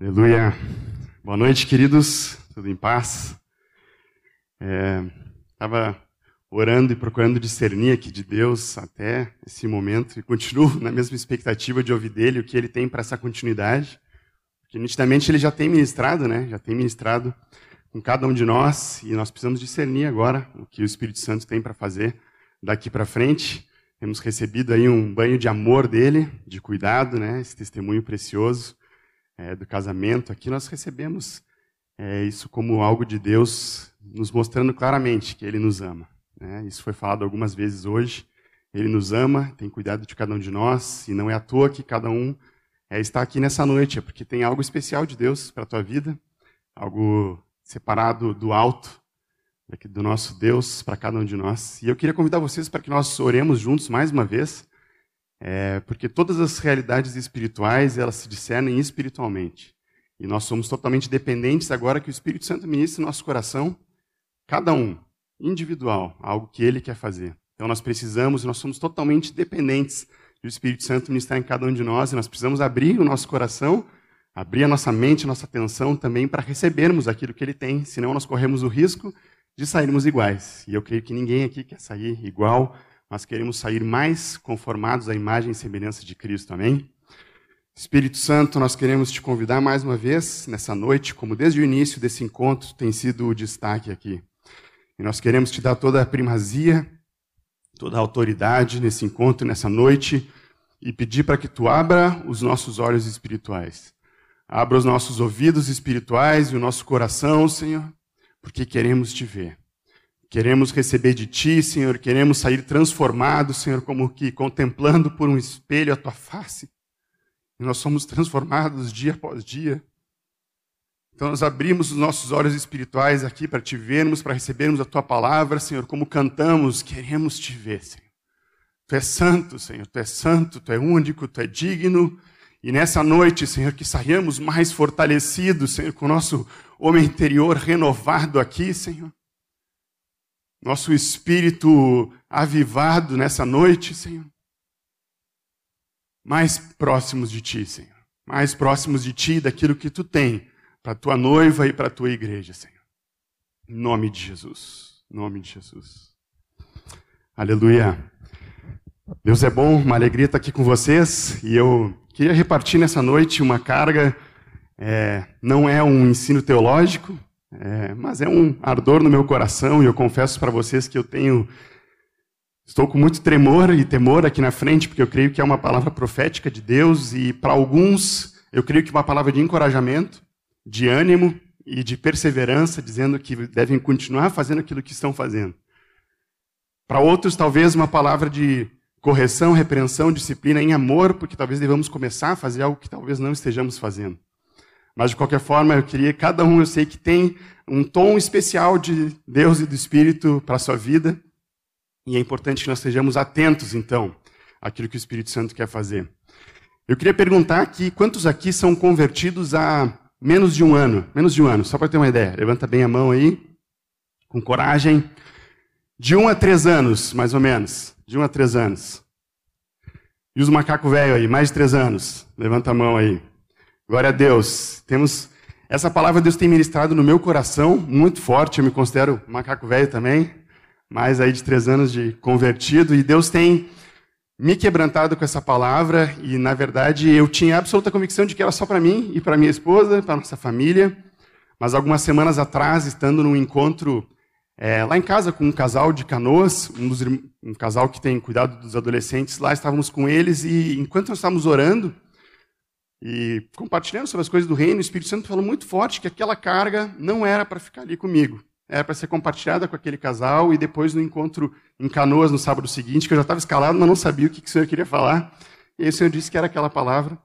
Aleluia. Boa noite, queridos. Tudo em paz? Estava é, orando e procurando discernir aqui de Deus até esse momento e continuo na mesma expectativa de ouvir dele o que ele tem para essa continuidade. Porque nitidamente ele já tem ministrado, né? Já tem ministrado com cada um de nós e nós precisamos discernir agora o que o Espírito Santo tem para fazer daqui para frente. Temos recebido aí um banho de amor dele, de cuidado, né? Esse testemunho precioso é, do casamento, aqui nós recebemos é, isso como algo de Deus nos mostrando claramente que Ele nos ama. Né? Isso foi falado algumas vezes hoje. Ele nos ama, tem cuidado de cada um de nós, e não é à toa que cada um é, está aqui nessa noite, é porque tem algo especial de Deus para a tua vida, algo separado do alto, do nosso Deus para cada um de nós. E eu queria convidar vocês para que nós oremos juntos mais uma vez. É, porque todas as realidades espirituais, elas se discernem espiritualmente. E nós somos totalmente dependentes agora que o Espírito Santo ministre no nosso coração, cada um, individual, algo que ele quer fazer. Então nós precisamos, nós somos totalmente dependentes do Espírito Santo ministrar em cada um de nós, e nós precisamos abrir o nosso coração, abrir a nossa mente, a nossa atenção também para recebermos aquilo que ele tem, senão nós corremos o risco de sairmos iguais. E eu creio que ninguém aqui quer sair igual nós queremos sair mais conformados à imagem e semelhança de Cristo, amém? Espírito Santo, nós queremos te convidar mais uma vez nessa noite, como desde o início desse encontro tem sido o destaque aqui. E nós queremos te dar toda a primazia, toda a autoridade nesse encontro, nessa noite, e pedir para que tu abra os nossos olhos espirituais. Abra os nossos ouvidos espirituais e o nosso coração, Senhor, porque queremos te ver. Queremos receber de Ti, Senhor, queremos sair transformados, Senhor, como que contemplando por um espelho a Tua face. E nós somos transformados dia após dia. Então nós abrimos os nossos olhos espirituais aqui para te vermos, para recebermos a Tua palavra, Senhor, como cantamos, queremos te ver, Senhor. Tu és santo, Senhor, Tu és santo, Tu é único, Tu é digno. E nessa noite, Senhor, que saiamos mais fortalecidos, Senhor, com o nosso homem interior renovado aqui, Senhor nosso espírito avivado nessa noite, Senhor. Mais próximos de Ti, Senhor. Mais próximos de Ti, daquilo que Tu tem para a Tua noiva e para a Tua igreja, Senhor. Em nome de Jesus. Em nome de Jesus. Aleluia. Deus é bom, uma alegria estar aqui com vocês. E eu queria repartir nessa noite uma carga. É, não é um ensino teológico, é, mas é um ardor no meu coração e eu confesso para vocês que eu tenho. Estou com muito tremor e temor aqui na frente, porque eu creio que é uma palavra profética de Deus e para alguns eu creio que é uma palavra de encorajamento, de ânimo e de perseverança, dizendo que devem continuar fazendo aquilo que estão fazendo. Para outros, talvez uma palavra de correção, repreensão, disciplina em amor, porque talvez devamos começar a fazer algo que talvez não estejamos fazendo. Mas de qualquer forma, eu queria cada um, eu sei que tem um tom especial de Deus e do Espírito para a sua vida. E é importante que nós estejamos atentos, então, àquilo que o Espírito Santo quer fazer. Eu queria perguntar aqui, quantos aqui são convertidos há menos de um ano? Menos de um ano, só para ter uma ideia. Levanta bem a mão aí, com coragem. De um a três anos, mais ou menos. De um a três anos. E os macacos velho aí, mais de três anos. Levanta a mão aí. Glória a Deus. Temos essa palavra Deus tem ministrado no meu coração muito forte. Eu me considero macaco velho também, mais aí de três anos de convertido e Deus tem me quebrantado com essa palavra e na verdade eu tinha absoluta convicção de que era só para mim e para minha esposa, para nossa família. Mas algumas semanas atrás, estando num encontro é, lá em casa com um casal de canoas, um, dos, um casal que tem cuidado dos adolescentes, lá estávamos com eles e enquanto nós estávamos orando e compartilhando sobre as coisas do reino, o Espírito Santo falou muito forte que aquela carga não era para ficar ali comigo. Era para ser compartilhada com aquele casal e depois no encontro em Canoas no sábado seguinte, que eu já estava escalado, mas não sabia o que, que o Senhor queria falar. E aí o Senhor disse que era aquela palavra.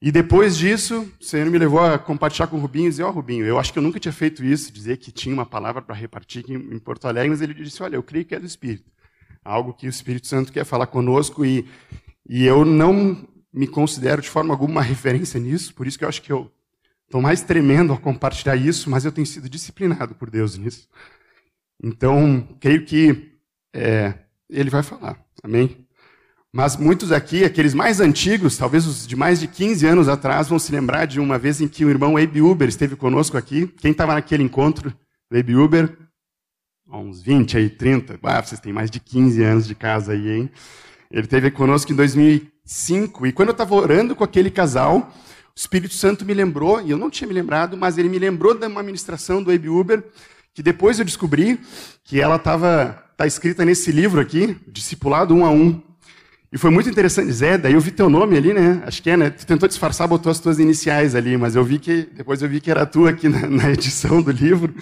E depois disso, o Senhor me levou a compartilhar com o Rubinho e dizer, ó oh, Rubinho, eu acho que eu nunca tinha feito isso, dizer que tinha uma palavra para repartir aqui em Porto Alegre, mas ele disse, olha, eu creio que é do Espírito. Algo que o Espírito Santo quer falar conosco e, e eu não me considero de forma alguma uma referência nisso, por isso que eu acho que eu estou mais tremendo ao compartilhar isso, mas eu tenho sido disciplinado por Deus nisso. Então, creio que é, ele vai falar. Amém? Mas muitos aqui, aqueles mais antigos, talvez os de mais de 15 anos atrás, vão se lembrar de uma vez em que o irmão Abe Uber esteve conosco aqui. Quem estava naquele encontro do Abe Uber? Uns 20 aí, 30. Ah, vocês têm mais de 15 anos de casa aí, hein? Ele esteve conosco em 2005. E quando eu estava orando com aquele casal, o Espírito Santo me lembrou, e eu não tinha me lembrado, mas ele me lembrou de uma ministração do Abe Uber, que depois eu descobri que ela estava tá escrita nesse livro aqui, Discipulado Um a Um. E foi muito interessante, Zé, daí eu vi teu nome ali, né? Acho que é, né? Tu tentou disfarçar, botou as tuas iniciais ali, mas eu vi que, depois eu vi que era tu aqui na, na edição do livro.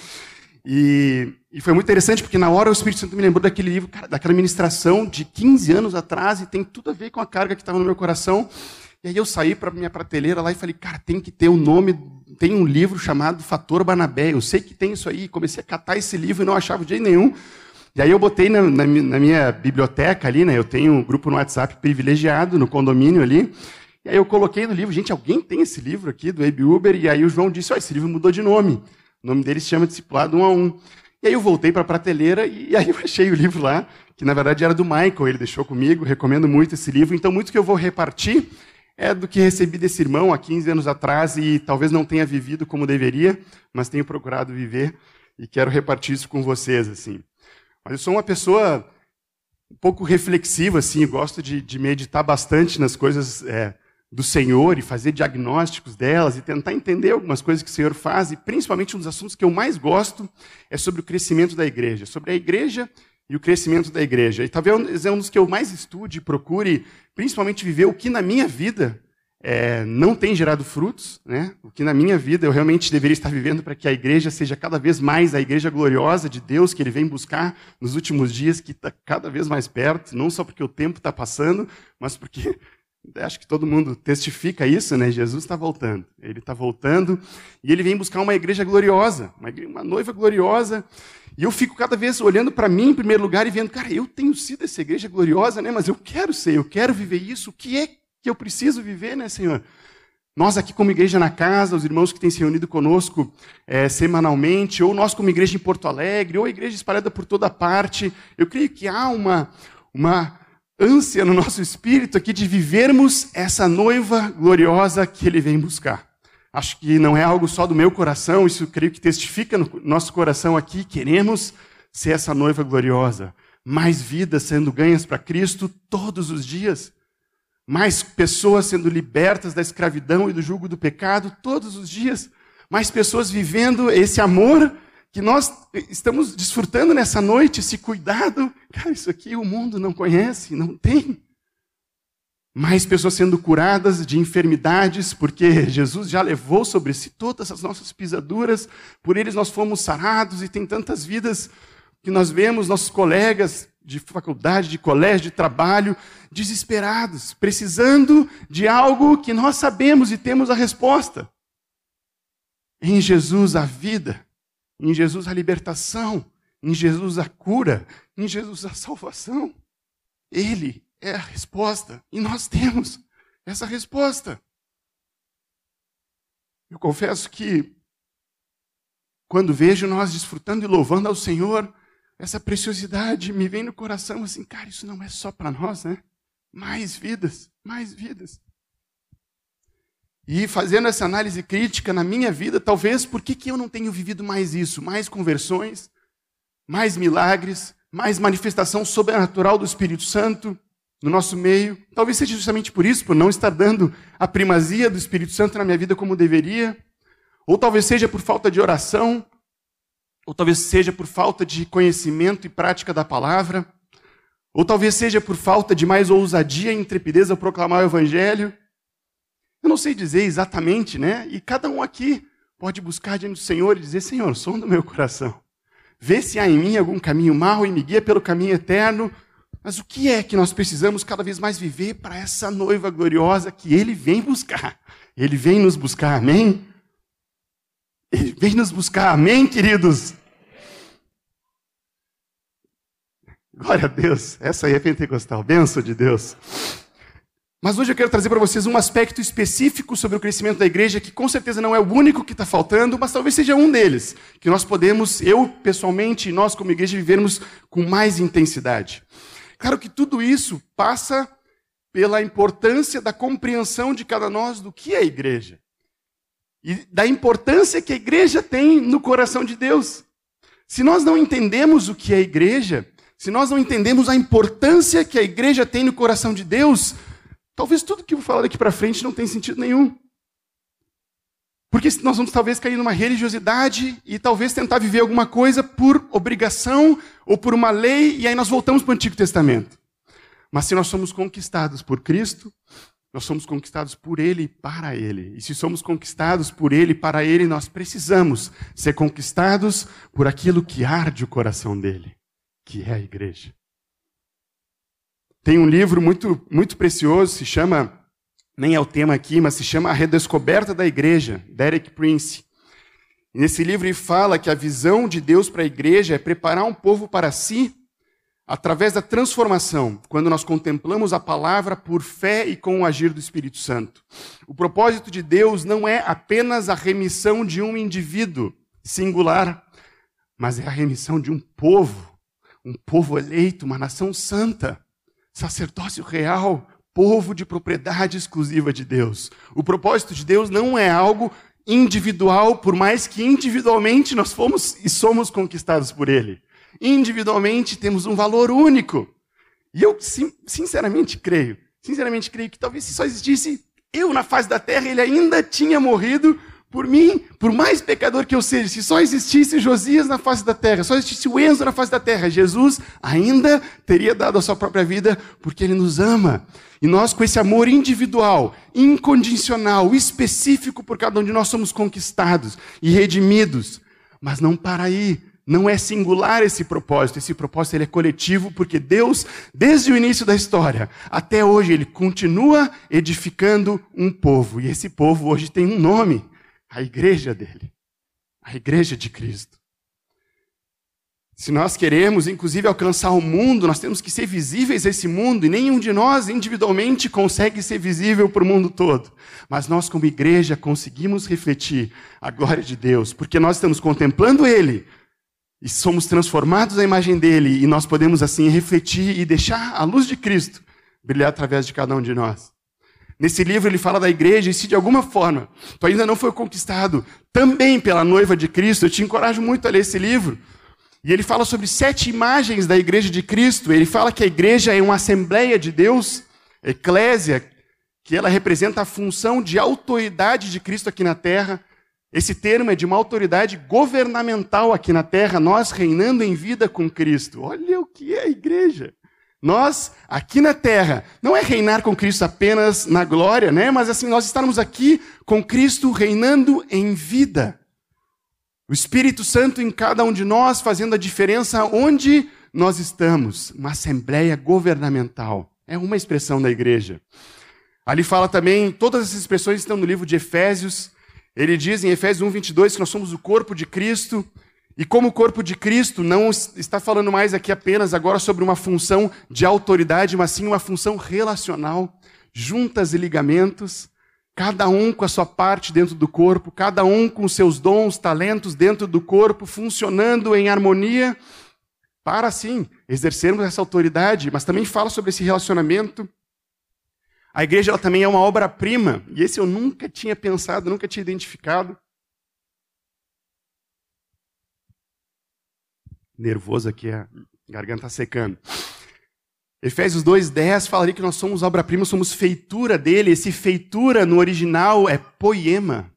E, e, foi muito interessante, porque na hora o Espírito Santo me lembrou daquele livro, cara, daquela ministração de 15 anos atrás, e tem tudo a ver com a carga que estava no meu coração. E aí eu saí para minha prateleira lá e falei, cara, tem que ter o um nome, tem um livro chamado Fator Banabé, eu sei que tem isso aí. Comecei a catar esse livro e não achava de jeito nenhum. E aí eu botei na, na, na, minha biblioteca ali, né? Eu tenho um grupo no WhatsApp privilegiado, no condomínio ali. E aí eu coloquei no livro, gente, alguém tem esse livro aqui do Abe Uber? E aí o João disse, ó, oh, esse livro mudou de nome. O nome dele se chama Discipulado Um a Um. E aí eu voltei para a prateleira e aí eu achei o livro lá, que na verdade era do Michael, ele deixou comigo, recomendo muito esse livro. Então, muito que eu vou repartir é do que recebi desse irmão há 15 anos atrás e talvez não tenha vivido como deveria, mas tenho procurado viver e quero repartir isso com vocês, assim. Mas eu sou uma pessoa um pouco reflexiva, assim, gosto de, de meditar bastante nas coisas é, do Senhor e fazer diagnósticos delas e tentar entender algumas coisas que o Senhor faz. E principalmente um dos assuntos que eu mais gosto é sobre o crescimento da igreja, sobre a igreja e o crescimento da igreja. E talvez é um dos que eu mais estude e procure, principalmente viver o que na minha vida é, não tem gerado frutos, né? o que na minha vida eu realmente deveria estar vivendo para que a igreja seja cada vez mais a igreja gloriosa de Deus que Ele vem buscar nos últimos dias, que está cada vez mais perto, não só porque o tempo está passando, mas porque acho que todo mundo testifica isso, né? Jesus está voltando. Ele está voltando e ele vem buscar uma igreja gloriosa, uma, igreja, uma noiva gloriosa. E eu fico cada vez olhando para mim em primeiro lugar e vendo, cara, eu tenho sido essa igreja gloriosa, né? Mas eu quero ser, eu quero viver isso. O que é que eu preciso viver, né, Senhor? Nós aqui como igreja na casa, os irmãos que têm se reunido conosco é, semanalmente, ou nós como igreja em Porto Alegre, ou igreja espalhada por toda parte, eu creio que há uma, uma ânsia no nosso espírito aqui de vivermos essa noiva gloriosa que ele vem buscar. Acho que não é algo só do meu coração, isso creio que testifica no nosso coração aqui, queremos ser essa noiva gloriosa. Mais vidas sendo ganhas para Cristo todos os dias mais pessoas sendo libertas da escravidão e do jugo do pecado todos os dias, mais pessoas vivendo esse amor que nós estamos desfrutando nessa noite, esse cuidado. Cara, isso aqui o mundo não conhece, não tem. Mais pessoas sendo curadas de enfermidades, porque Jesus já levou sobre si todas as nossas pisaduras, por eles nós fomos sarados e tem tantas vidas que nós vemos, nossos colegas de faculdade, de colégio, de trabalho, desesperados, precisando de algo que nós sabemos e temos a resposta. Em Jesus a vida, em Jesus a libertação, em Jesus a cura, em Jesus a salvação. Ele é a resposta e nós temos essa resposta. Eu confesso que quando vejo nós desfrutando e louvando ao Senhor, essa preciosidade me vem no coração assim, cara, isso não é só para nós, né? Mais vidas, mais vidas. E fazendo essa análise crítica na minha vida, talvez por que, que eu não tenho vivido mais isso? Mais conversões, mais milagres, mais manifestação sobrenatural do Espírito Santo no nosso meio. Talvez seja justamente por isso, por não estar dando a primazia do Espírito Santo na minha vida como deveria. Ou talvez seja por falta de oração, ou talvez seja por falta de conhecimento e prática da palavra, ou talvez seja por falta de mais ousadia e intrepidez a proclamar o evangelho. Eu não sei dizer exatamente, né? E cada um aqui pode buscar diante do Senhor e dizer: Senhor, som do meu coração. Vê se há em mim algum caminho mau e me guia pelo caminho eterno. Mas o que é que nós precisamos cada vez mais viver para essa noiva gloriosa que Ele vem buscar? Ele vem nos buscar, amém? Ele vem nos buscar, amém, queridos? Glória a Deus, essa aí é pentecostal, benção de Deus. Mas hoje eu quero trazer para vocês um aspecto específico sobre o crescimento da igreja, que com certeza não é o único que está faltando, mas talvez seja um deles, que nós podemos, eu pessoalmente e nós como igreja, vivermos com mais intensidade. Claro que tudo isso passa pela importância da compreensão de cada nós do que é igreja. E da importância que a igreja tem no coração de Deus. Se nós não entendemos o que é igreja, se nós não entendemos a importância que a igreja tem no coração de Deus, talvez tudo que eu falar daqui para frente não tenha sentido nenhum. Porque nós vamos talvez cair numa religiosidade e talvez tentar viver alguma coisa por obrigação ou por uma lei, e aí nós voltamos para o Antigo Testamento. Mas se nós somos conquistados por Cristo, nós somos conquistados por Ele e para Ele. E se somos conquistados por Ele e para Ele, nós precisamos ser conquistados por aquilo que arde o coração dele, que é a igreja. Tem um livro muito, muito precioso, se chama, nem é o tema aqui, mas se chama A Redescoberta da Igreja, Derek Prince. E nesse livro ele fala que a visão de Deus para a igreja é preparar um povo para si através da transformação, quando nós contemplamos a palavra por fé e com o agir do Espírito Santo. O propósito de Deus não é apenas a remissão de um indivíduo singular, mas é a remissão de um povo, um povo eleito, uma nação santa, sacerdócio real, povo de propriedade exclusiva de Deus. O propósito de Deus não é algo individual, por mais que individualmente nós fomos e somos conquistados por Ele individualmente temos um valor único. E eu sinceramente creio, sinceramente creio que talvez se só existisse eu na face da terra, ele ainda tinha morrido por mim, por mais pecador que eu seja. Se só existisse Josias na face da terra, só existisse o Enzo na face da terra, Jesus ainda teria dado a sua própria vida porque ele nos ama. E nós, com esse amor individual, incondicional, específico por cada um de nós, somos conquistados e redimidos. Mas não para aí. Não é singular esse propósito, esse propósito ele é coletivo, porque Deus, desde o início da história até hoje, ele continua edificando um povo. E esse povo hoje tem um nome: a igreja dele, a igreja de Cristo. Se nós queremos, inclusive, alcançar o mundo, nós temos que ser visíveis a esse mundo, e nenhum de nós individualmente consegue ser visível para o mundo todo. Mas nós, como igreja, conseguimos refletir a glória de Deus, porque nós estamos contemplando Ele e somos transformados à imagem dele, e nós podemos assim refletir e deixar a luz de Cristo brilhar através de cada um de nós. Nesse livro ele fala da igreja, e se de alguma forma tu ainda não foi conquistado também pela noiva de Cristo, eu te encorajo muito a ler esse livro. E ele fala sobre sete imagens da igreja de Cristo. Ele fala que a igreja é uma assembleia de Deus, eclésia, que ela representa a função de autoridade de Cristo aqui na terra, esse termo é de uma autoridade governamental aqui na terra, nós reinando em vida com Cristo. Olha o que é a igreja. Nós, aqui na terra, não é reinar com Cristo apenas na glória, né? Mas assim, nós estamos aqui com Cristo reinando em vida. O Espírito Santo em cada um de nós fazendo a diferença onde nós estamos. Uma assembleia governamental. É uma expressão da igreja. Ali fala também, todas essas expressões estão no livro de Efésios. Ele diz em Efésios 1, 22 que nós somos o corpo de Cristo. E como o corpo de Cristo, não está falando mais aqui apenas agora sobre uma função de autoridade, mas sim uma função relacional, juntas e ligamentos, cada um com a sua parte dentro do corpo, cada um com seus dons, talentos dentro do corpo, funcionando em harmonia, para assim exercermos essa autoridade, mas também fala sobre esse relacionamento. A igreja ela também é uma obra-prima, e esse eu nunca tinha pensado, nunca tinha identificado. Nervoso aqui, a garganta secando. Efésios 2:10 fala ali que nós somos obra-prima, somos feitura dele. Esse feitura no original é poema.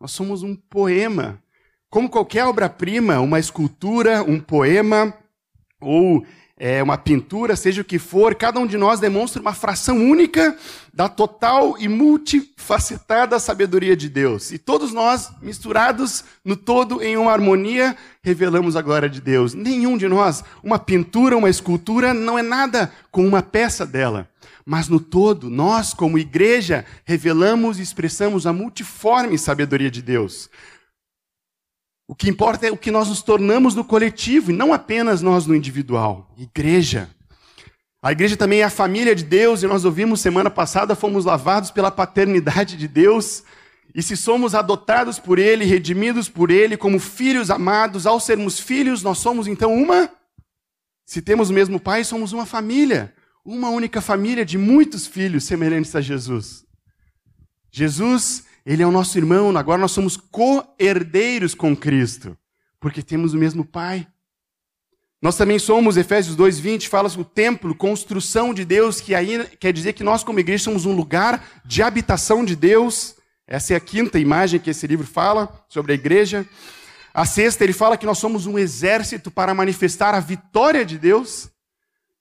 Nós somos um poema. Como qualquer obra-prima, uma escultura, um poema ou é, uma pintura, seja o que for, cada um de nós demonstra uma fração única da total e multifacetada sabedoria de Deus. E todos nós, misturados no todo em uma harmonia, revelamos a glória de Deus. Nenhum de nós, uma pintura, uma escultura, não é nada com uma peça dela. Mas no todo, nós, como igreja, revelamos e expressamos a multiforme sabedoria de Deus. O que importa é o que nós nos tornamos no coletivo e não apenas nós no individual. Igreja. A igreja também é a família de Deus e nós ouvimos semana passada, fomos lavados pela paternidade de Deus. E se somos adotados por Ele, redimidos por Ele, como filhos amados, ao sermos filhos, nós somos então uma. Se temos o mesmo Pai, somos uma família. uma única família de muitos filhos semelhantes a Jesus. Jesus, ele é o nosso irmão, agora nós somos co-herdeiros com Cristo, porque temos o mesmo Pai. Nós também somos, Efésios 2,20, fala o templo, construção de Deus, que aí quer dizer que nós, como igreja, somos um lugar de habitação de Deus. Essa é a quinta imagem que esse livro fala sobre a igreja. A sexta, ele fala que nós somos um exército para manifestar a vitória de Deus.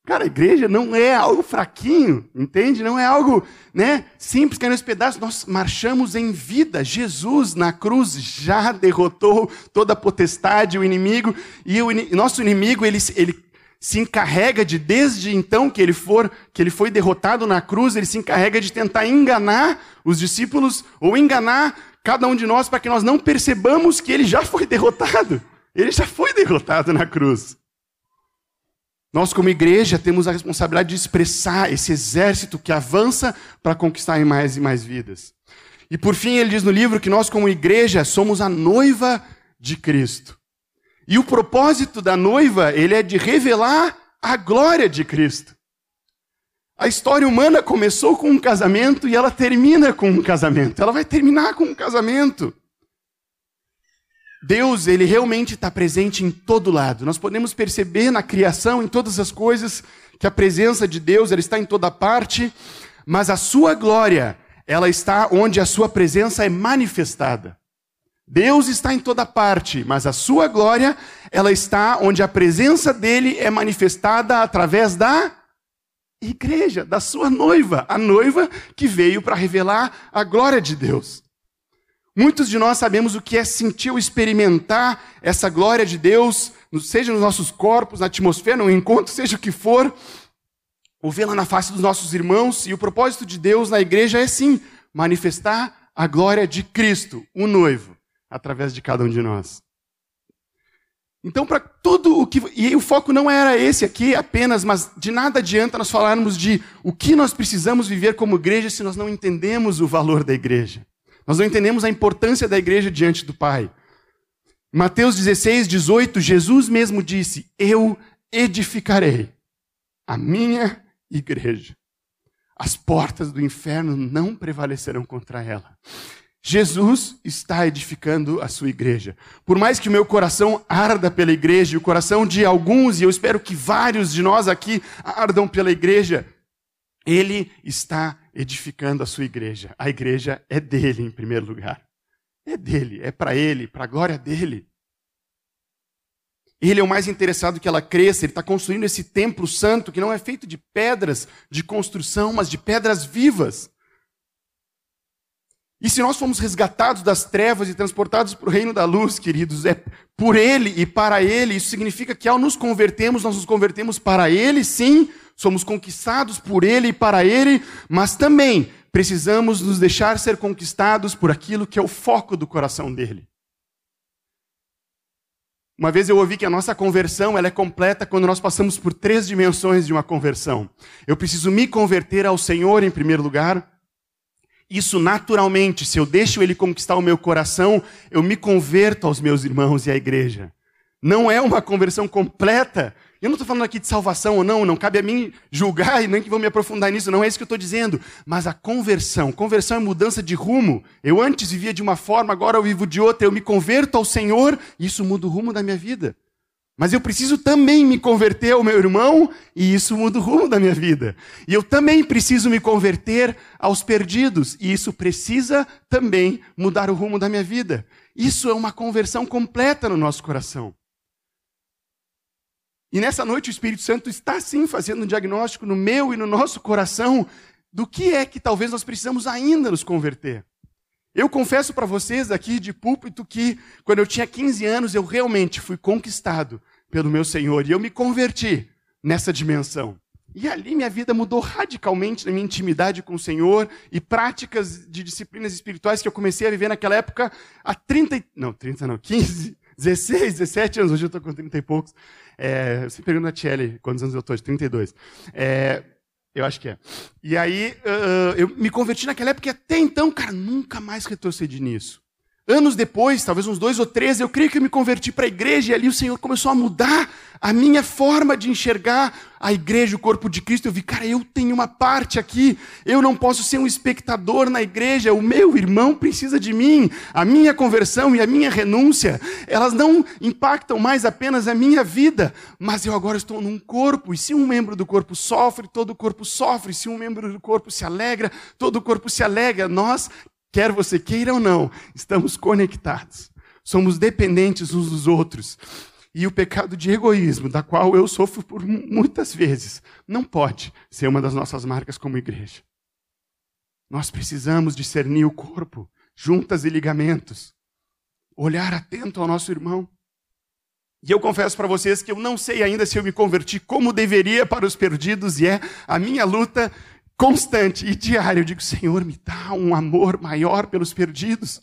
Cara, a igreja não é algo fraquinho, entende? Não é algo né, simples, caindo aos pedaços. Nós marchamos em vida. Jesus, na cruz, já derrotou toda a potestade, o inimigo. E o in... nosso inimigo, ele, ele se encarrega de, desde então que ele, for, que ele foi derrotado na cruz, ele se encarrega de tentar enganar os discípulos ou enganar cada um de nós para que nós não percebamos que ele já foi derrotado. Ele já foi derrotado na cruz. Nós, como igreja, temos a responsabilidade de expressar esse exército que avança para conquistar mais e mais vidas. E por fim, ele diz no livro que nós, como igreja, somos a noiva de Cristo. E o propósito da noiva, ele é de revelar a glória de Cristo. A história humana começou com um casamento e ela termina com um casamento. Ela vai terminar com um casamento. Deus, ele realmente está presente em todo lado. Nós podemos perceber na criação, em todas as coisas, que a presença de Deus, ela está em toda parte, mas a sua glória, ela está onde a sua presença é manifestada. Deus está em toda parte, mas a sua glória, ela está onde a presença dele é manifestada através da igreja, da sua noiva, a noiva que veio para revelar a glória de Deus. Muitos de nós sabemos o que é sentir ou experimentar essa glória de Deus, seja nos nossos corpos, na atmosfera, no encontro, seja o que for, ou vê-la na face dos nossos irmãos. E o propósito de Deus na igreja é sim manifestar a glória de Cristo, o noivo, através de cada um de nós. Então, para tudo o que. E o foco não era esse aqui apenas, mas de nada adianta nós falarmos de o que nós precisamos viver como igreja se nós não entendemos o valor da igreja. Nós não entendemos a importância da igreja diante do Pai. Mateus 16, 18, Jesus mesmo disse: Eu edificarei a minha igreja. As portas do inferno não prevalecerão contra ela. Jesus está edificando a sua igreja. Por mais que o meu coração arda pela igreja, e o coração de alguns, e eu espero que vários de nós aqui ardam pela igreja, ele está edificando a sua igreja. A igreja é dele em primeiro lugar. É dele, é para ele, para a glória dele. Ele é o mais interessado que ela cresça, ele está construindo esse templo santo que não é feito de pedras de construção, mas de pedras vivas. E se nós fomos resgatados das trevas e transportados para o reino da luz, queridos, é por Ele e para Ele. Isso significa que ao nos convertermos, nós nos convertemos para Ele, sim, somos conquistados por Ele e para Ele, mas também precisamos nos deixar ser conquistados por aquilo que é o foco do coração dele. Uma vez eu ouvi que a nossa conversão ela é completa quando nós passamos por três dimensões de uma conversão. Eu preciso me converter ao Senhor em primeiro lugar. Isso naturalmente, se eu deixo Ele conquistar o meu coração, eu me converto aos meus irmãos e à igreja. Não é uma conversão completa. Eu não estou falando aqui de salvação ou não, não cabe a mim julgar e nem que vou me aprofundar nisso, não é isso que eu estou dizendo. Mas a conversão, conversão é mudança de rumo. Eu antes vivia de uma forma, agora eu vivo de outra. Eu me converto ao Senhor e isso muda o rumo da minha vida. Mas eu preciso também me converter ao meu irmão, e isso muda o rumo da minha vida. E eu também preciso me converter aos perdidos, e isso precisa também mudar o rumo da minha vida. Isso é uma conversão completa no nosso coração. E nessa noite o Espírito Santo está sim fazendo um diagnóstico no meu e no nosso coração do que é que talvez nós precisamos ainda nos converter. Eu confesso para vocês aqui de púlpito que quando eu tinha 15 anos eu realmente fui conquistado pelo meu Senhor e eu me converti nessa dimensão. E ali minha vida mudou radicalmente na minha intimidade com o Senhor e práticas de disciplinas espirituais que eu comecei a viver naquela época há 30, não, 30 não, 15, 16, 17 anos, hoje eu estou com 30 e poucos. É, você pergunta a Tchelle quantos anos eu estou, de 32. É, eu acho que é. E aí, uh, eu me converti naquela época e até então, cara, nunca mais retrocedi nisso. Anos depois, talvez uns dois ou três, eu creio que eu me converti para a igreja e ali o Senhor começou a mudar a minha forma de enxergar a igreja, o corpo de Cristo. Eu vi, cara, eu tenho uma parte aqui, eu não posso ser um espectador na igreja, o meu irmão precisa de mim. A minha conversão e a minha renúncia, elas não impactam mais apenas a minha vida, mas eu agora estou num corpo, e se um membro do corpo sofre, todo o corpo sofre, se um membro do corpo se alegra, todo o corpo se alegra. Nós Quer você queira ou não, estamos conectados. Somos dependentes uns dos outros. E o pecado de egoísmo, da qual eu sofro por muitas vezes, não pode ser uma das nossas marcas como igreja. Nós precisamos discernir o corpo, juntas e ligamentos, olhar atento ao nosso irmão. E eu confesso para vocês que eu não sei ainda se eu me converti como deveria para os perdidos, e é a minha luta constante e diário, eu digo: Senhor, me dá um amor maior pelos perdidos.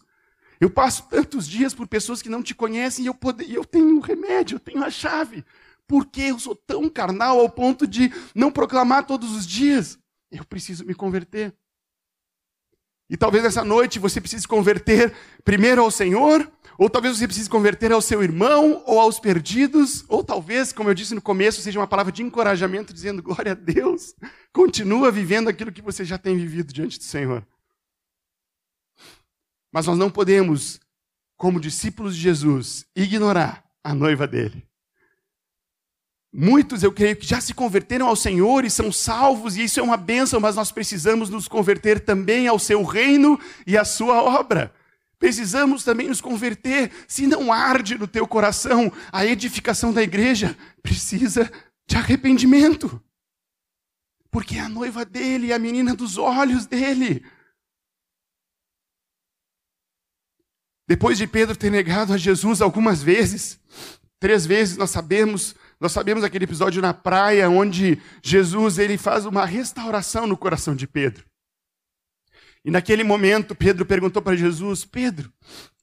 Eu passo tantos dias por pessoas que não te conhecem e eu, eu tenho um remédio, eu tenho a chave. Por que eu sou tão carnal ao ponto de não proclamar todos os dias? Eu preciso me converter. E talvez essa noite você precise converter primeiro ao Senhor, ou talvez você precise converter ao seu irmão ou aos perdidos, ou talvez, como eu disse no começo, seja uma palavra de encorajamento dizendo glória a Deus. Continua vivendo aquilo que você já tem vivido diante do Senhor. Mas nós não podemos, como discípulos de Jesus, ignorar a noiva dele. Muitos, eu creio, que já se converteram ao Senhor e são salvos, e isso é uma bênção, mas nós precisamos nos converter também ao seu reino e à sua obra. Precisamos também nos converter. Se não arde no teu coração a edificação da igreja, precisa de arrependimento. Porque é a noiva dele, a menina dos olhos dele. Depois de Pedro ter negado a Jesus algumas vezes, três vezes nós sabemos, nós sabemos aquele episódio na praia onde Jesus ele faz uma restauração no coração de Pedro. E naquele momento, Pedro perguntou para Jesus: Pedro,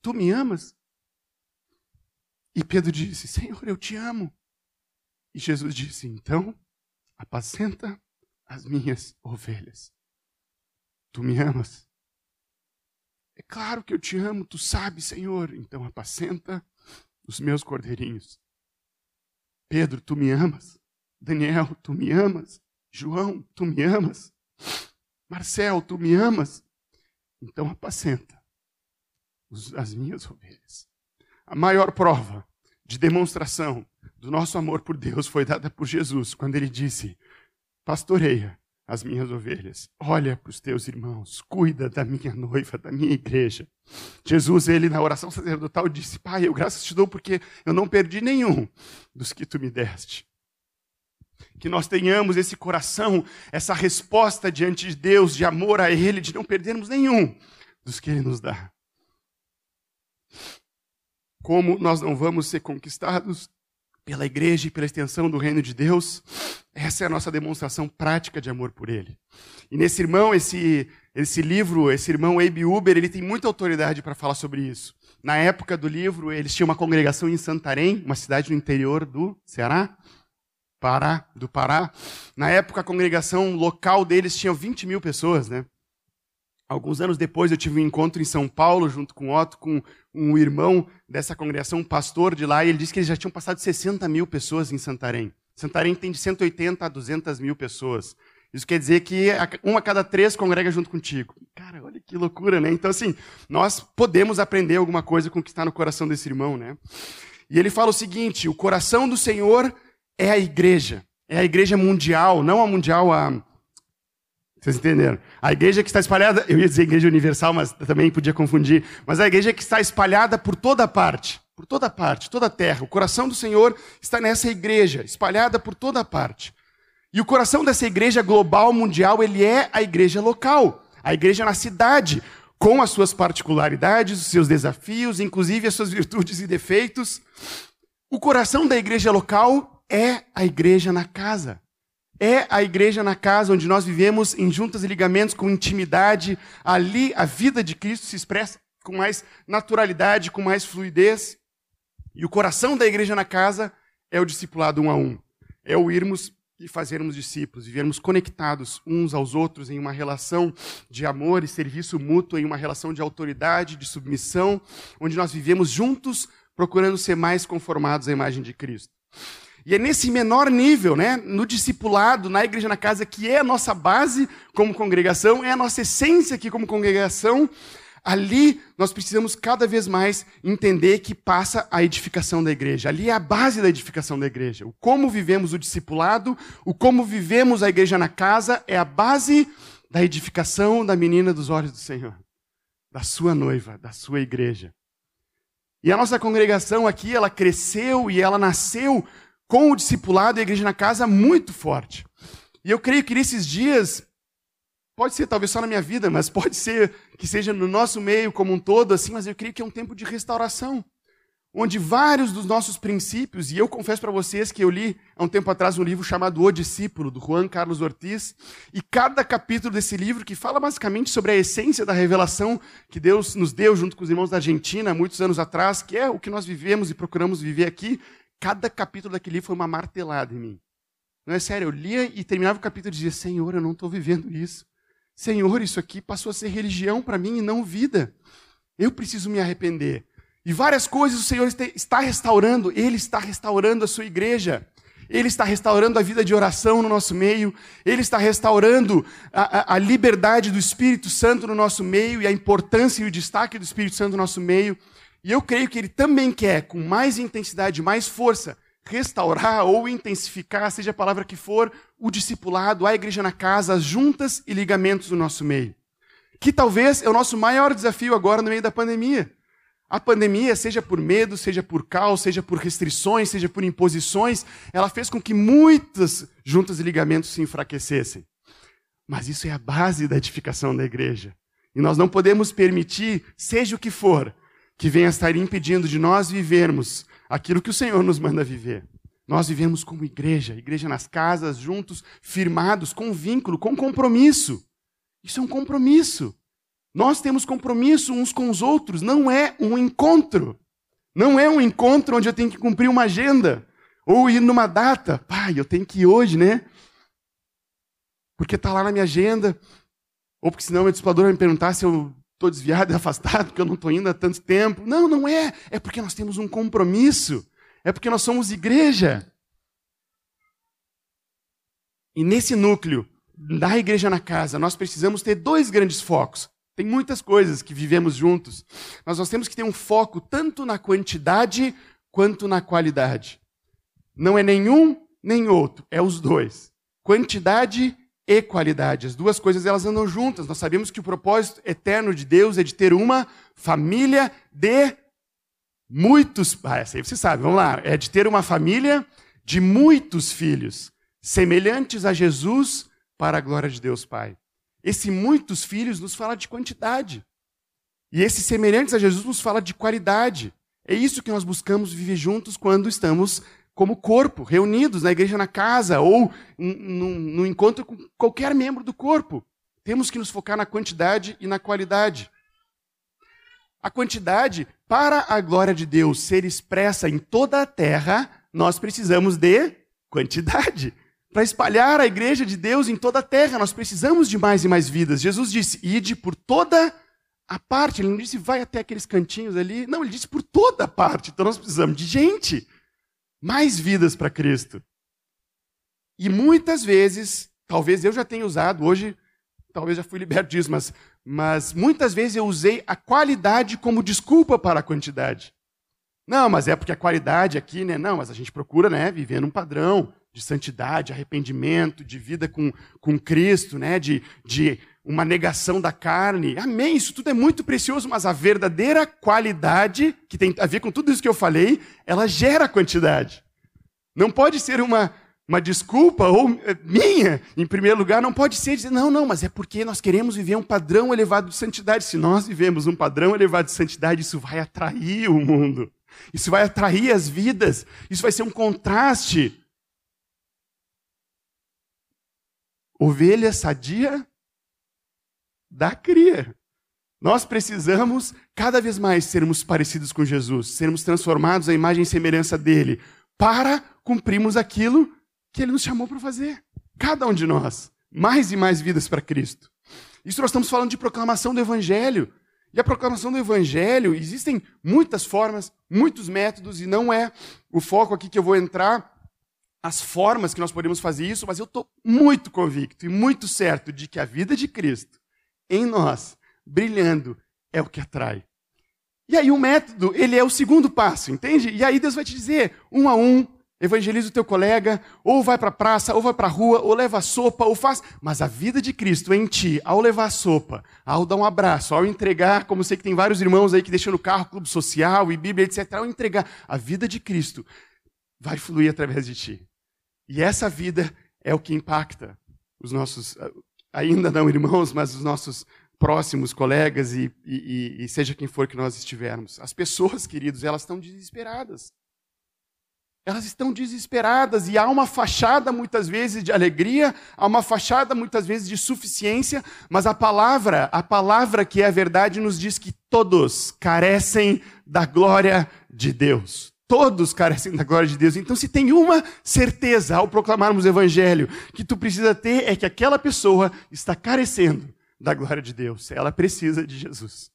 tu me amas? E Pedro disse: Senhor, eu te amo. E Jesus disse: Então, apacenta as minhas ovelhas. Tu me amas? É claro que eu te amo, tu sabes, Senhor. Então, apacenta os meus cordeirinhos. Pedro, tu me amas? Daniel, tu me amas? João, tu me amas? Marcel, tu me amas? Então apacenta as minhas ovelhas. A maior prova de demonstração do nosso amor por Deus foi dada por Jesus, quando ele disse: Pastoreia as minhas ovelhas, olha para os teus irmãos, cuida da minha noiva, da minha igreja. Jesus, ele na oração sacerdotal disse: Pai, eu graças te dou porque eu não perdi nenhum dos que tu me deste. Que nós tenhamos esse coração, essa resposta diante de Deus, de amor a Ele, de não perdermos nenhum dos que Ele nos dá. Como nós não vamos ser conquistados pela igreja e pela extensão do reino de Deus, essa é a nossa demonstração prática de amor por Ele. E nesse irmão, esse, esse livro, esse irmão Abe Uber, ele tem muita autoridade para falar sobre isso. Na época do livro, eles tinham uma congregação em Santarém, uma cidade no interior do Ceará. Pará, do Pará. Na época, a congregação local deles tinha 20 mil pessoas, né? Alguns anos depois, eu tive um encontro em São Paulo, junto com Otto, com um irmão dessa congregação, um pastor de lá, e ele disse que eles já tinham passado 60 mil pessoas em Santarém. Santarém tem de 180 a 200 mil pessoas. Isso quer dizer que uma a cada três congrega junto contigo. Cara, olha que loucura, né? Então, assim, nós podemos aprender alguma coisa com o que está no coração desse irmão, né? E ele fala o seguinte: o coração do Senhor é a igreja. É a igreja mundial, não a mundial a. Vocês entenderam? A igreja que está espalhada, eu ia dizer igreja universal, mas também podia confundir. Mas a igreja que está espalhada por toda parte, por toda parte, toda a terra. O coração do Senhor está nessa igreja, espalhada por toda parte. E o coração dessa igreja global, mundial, ele é a igreja local, a igreja na cidade, com as suas particularidades, os seus desafios, inclusive as suas virtudes e defeitos. O coração da igreja local é a igreja na casa. É a igreja na casa onde nós vivemos em juntas e ligamentos com intimidade. Ali a vida de Cristo se expressa com mais naturalidade, com mais fluidez. E o coração da igreja na casa é o discipulado um a um. É o irmos e fazermos discípulos, vivermos conectados uns aos outros em uma relação de amor e serviço mútuo, em uma relação de autoridade, de submissão, onde nós vivemos juntos procurando ser mais conformados à imagem de Cristo. E é nesse menor nível, né, no discipulado, na igreja na casa, que é a nossa base como congregação, é a nossa essência aqui como congregação, ali nós precisamos cada vez mais entender que passa a edificação da igreja. Ali é a base da edificação da igreja. O como vivemos o discipulado, o como vivemos a igreja na casa, é a base da edificação da menina dos olhos do Senhor, da sua noiva, da sua igreja. E a nossa congregação aqui, ela cresceu e ela nasceu com o discipulado e a igreja na casa muito forte. E eu creio que nesses dias, pode ser talvez só na minha vida, mas pode ser que seja no nosso meio como um todo, assim, mas eu creio que é um tempo de restauração. Onde vários dos nossos princípios, e eu confesso para vocês que eu li há um tempo atrás um livro chamado O Discípulo, do Juan Carlos Ortiz, e cada capítulo desse livro, que fala basicamente sobre a essência da revelação que Deus nos deu junto com os irmãos da Argentina, muitos anos atrás, que é o que nós vivemos e procuramos viver aqui, cada capítulo daquele livro foi uma martelada em mim. Não é sério, eu lia e terminava o capítulo e dizia: Senhor, eu não estou vivendo isso. Senhor, isso aqui passou a ser religião para mim e não vida. Eu preciso me arrepender. E várias coisas o Senhor está restaurando, Ele está restaurando a sua igreja. Ele está restaurando a vida de oração no nosso meio, Ele está restaurando a, a, a, liberdade do Espírito Santo no nosso meio e a importância e o destaque do Espírito Santo no nosso meio. E eu creio que Ele também quer, com mais intensidade, mais força, restaurar ou intensificar, seja a palavra que for, o discipulado, a igreja na casa, as juntas e ligamentos no nosso meio. Que talvez é o nosso maior desafio agora no meio da pandemia. A pandemia, seja por medo, seja por caos, seja por restrições, seja por imposições, ela fez com que muitas juntas e ligamentos se enfraquecessem. Mas isso é a base da edificação da igreja. E nós não podemos permitir, seja o que for, que venha estar impedindo de nós vivermos aquilo que o Senhor nos manda viver. Nós vivemos como igreja, igreja nas casas, juntos, firmados, com vínculo, com compromisso. Isso é um compromisso. Nós temos compromisso uns com os outros, não é um encontro. Não é um encontro onde eu tenho que cumprir uma agenda ou ir numa data. Pai, eu tenho que ir hoje, né? Porque está lá na minha agenda. Ou porque senão o discipulador vai me perguntar se eu estou desviado e afastado, porque eu não estou indo há tanto tempo. Não, não é. É porque nós temos um compromisso. É porque nós somos igreja. E nesse núcleo da igreja na casa, nós precisamos ter dois grandes focos. Tem muitas coisas que vivemos juntos, mas nós temos que ter um foco tanto na quantidade quanto na qualidade. Não é nenhum nem outro, é os dois. Quantidade e qualidade. As duas coisas elas andam juntas. Nós sabemos que o propósito eterno de Deus é de ter uma família de muitos. Ah, essa aí você sabe, vamos lá. É de ter uma família de muitos filhos, semelhantes a Jesus para a glória de Deus Pai. Esse muitos filhos nos fala de quantidade. E esse semelhantes a Jesus nos fala de qualidade. É isso que nós buscamos viver juntos quando estamos como corpo, reunidos na igreja na casa ou no encontro com qualquer membro do corpo. Temos que nos focar na quantidade e na qualidade. A quantidade, para a glória de Deus ser expressa em toda a terra, nós precisamos de quantidade. Para espalhar a igreja de Deus em toda a terra, nós precisamos de mais e mais vidas. Jesus disse: ide por toda a parte. Ele não disse vai até aqueles cantinhos ali. Não, ele disse por toda a parte. Então nós precisamos de gente mais vidas para Cristo. E muitas vezes, talvez eu já tenha usado, hoje talvez já fui liberto disso, mas, mas muitas vezes eu usei a qualidade como desculpa para a quantidade. Não, mas é porque a qualidade aqui, né? Não, mas a gente procura, né, viver num padrão de santidade, arrependimento, de vida com, com Cristo, né, de, de uma negação da carne. Amém, isso tudo é muito precioso, mas a verdadeira qualidade, que tem a ver com tudo isso que eu falei, ela gera quantidade. Não pode ser uma, uma desculpa, ou eh, minha, em primeiro lugar, não pode ser dizer, não, não, mas é porque nós queremos viver um padrão elevado de santidade. Se nós vivemos um padrão elevado de santidade, isso vai atrair o mundo. Isso vai atrair as vidas. Isso vai ser um contraste. Ovelha sadia da cria. Nós precisamos cada vez mais sermos parecidos com Jesus, sermos transformados à imagem e semelhança dele, para cumprirmos aquilo que ele nos chamou para fazer. Cada um de nós. Mais e mais vidas para Cristo. Isso nós estamos falando de proclamação do Evangelho. E a proclamação do Evangelho, existem muitas formas, muitos métodos, e não é o foco aqui que eu vou entrar, as formas que nós podemos fazer isso, mas eu estou muito convicto e muito certo de que a vida de Cristo em nós, brilhando, é o que atrai. E aí o método, ele é o segundo passo, entende? E aí Deus vai te dizer, um a um, evangeliza o teu colega, ou vai para a praça, ou vai para a rua, ou leva sopa, ou faz. Mas a vida de Cristo em ti, ao levar sopa, ao dar um abraço, ao entregar, como sei que tem vários irmãos aí que deixam no carro clube social e Bíblia, etc., ao entregar, a vida de Cristo vai fluir através de ti. E essa vida é o que impacta os nossos, ainda não irmãos, mas os nossos próximos colegas e, e, e seja quem for que nós estivermos. As pessoas, queridos, elas estão desesperadas. Elas estão desesperadas e há uma fachada muitas vezes de alegria, há uma fachada muitas vezes de suficiência, mas a palavra, a palavra que é a verdade nos diz que todos carecem da glória de Deus. Todos carecem da glória de Deus. Então, se tem uma certeza ao proclamarmos o evangelho que tu precisa ter é que aquela pessoa está carecendo da glória de Deus. Ela precisa de Jesus.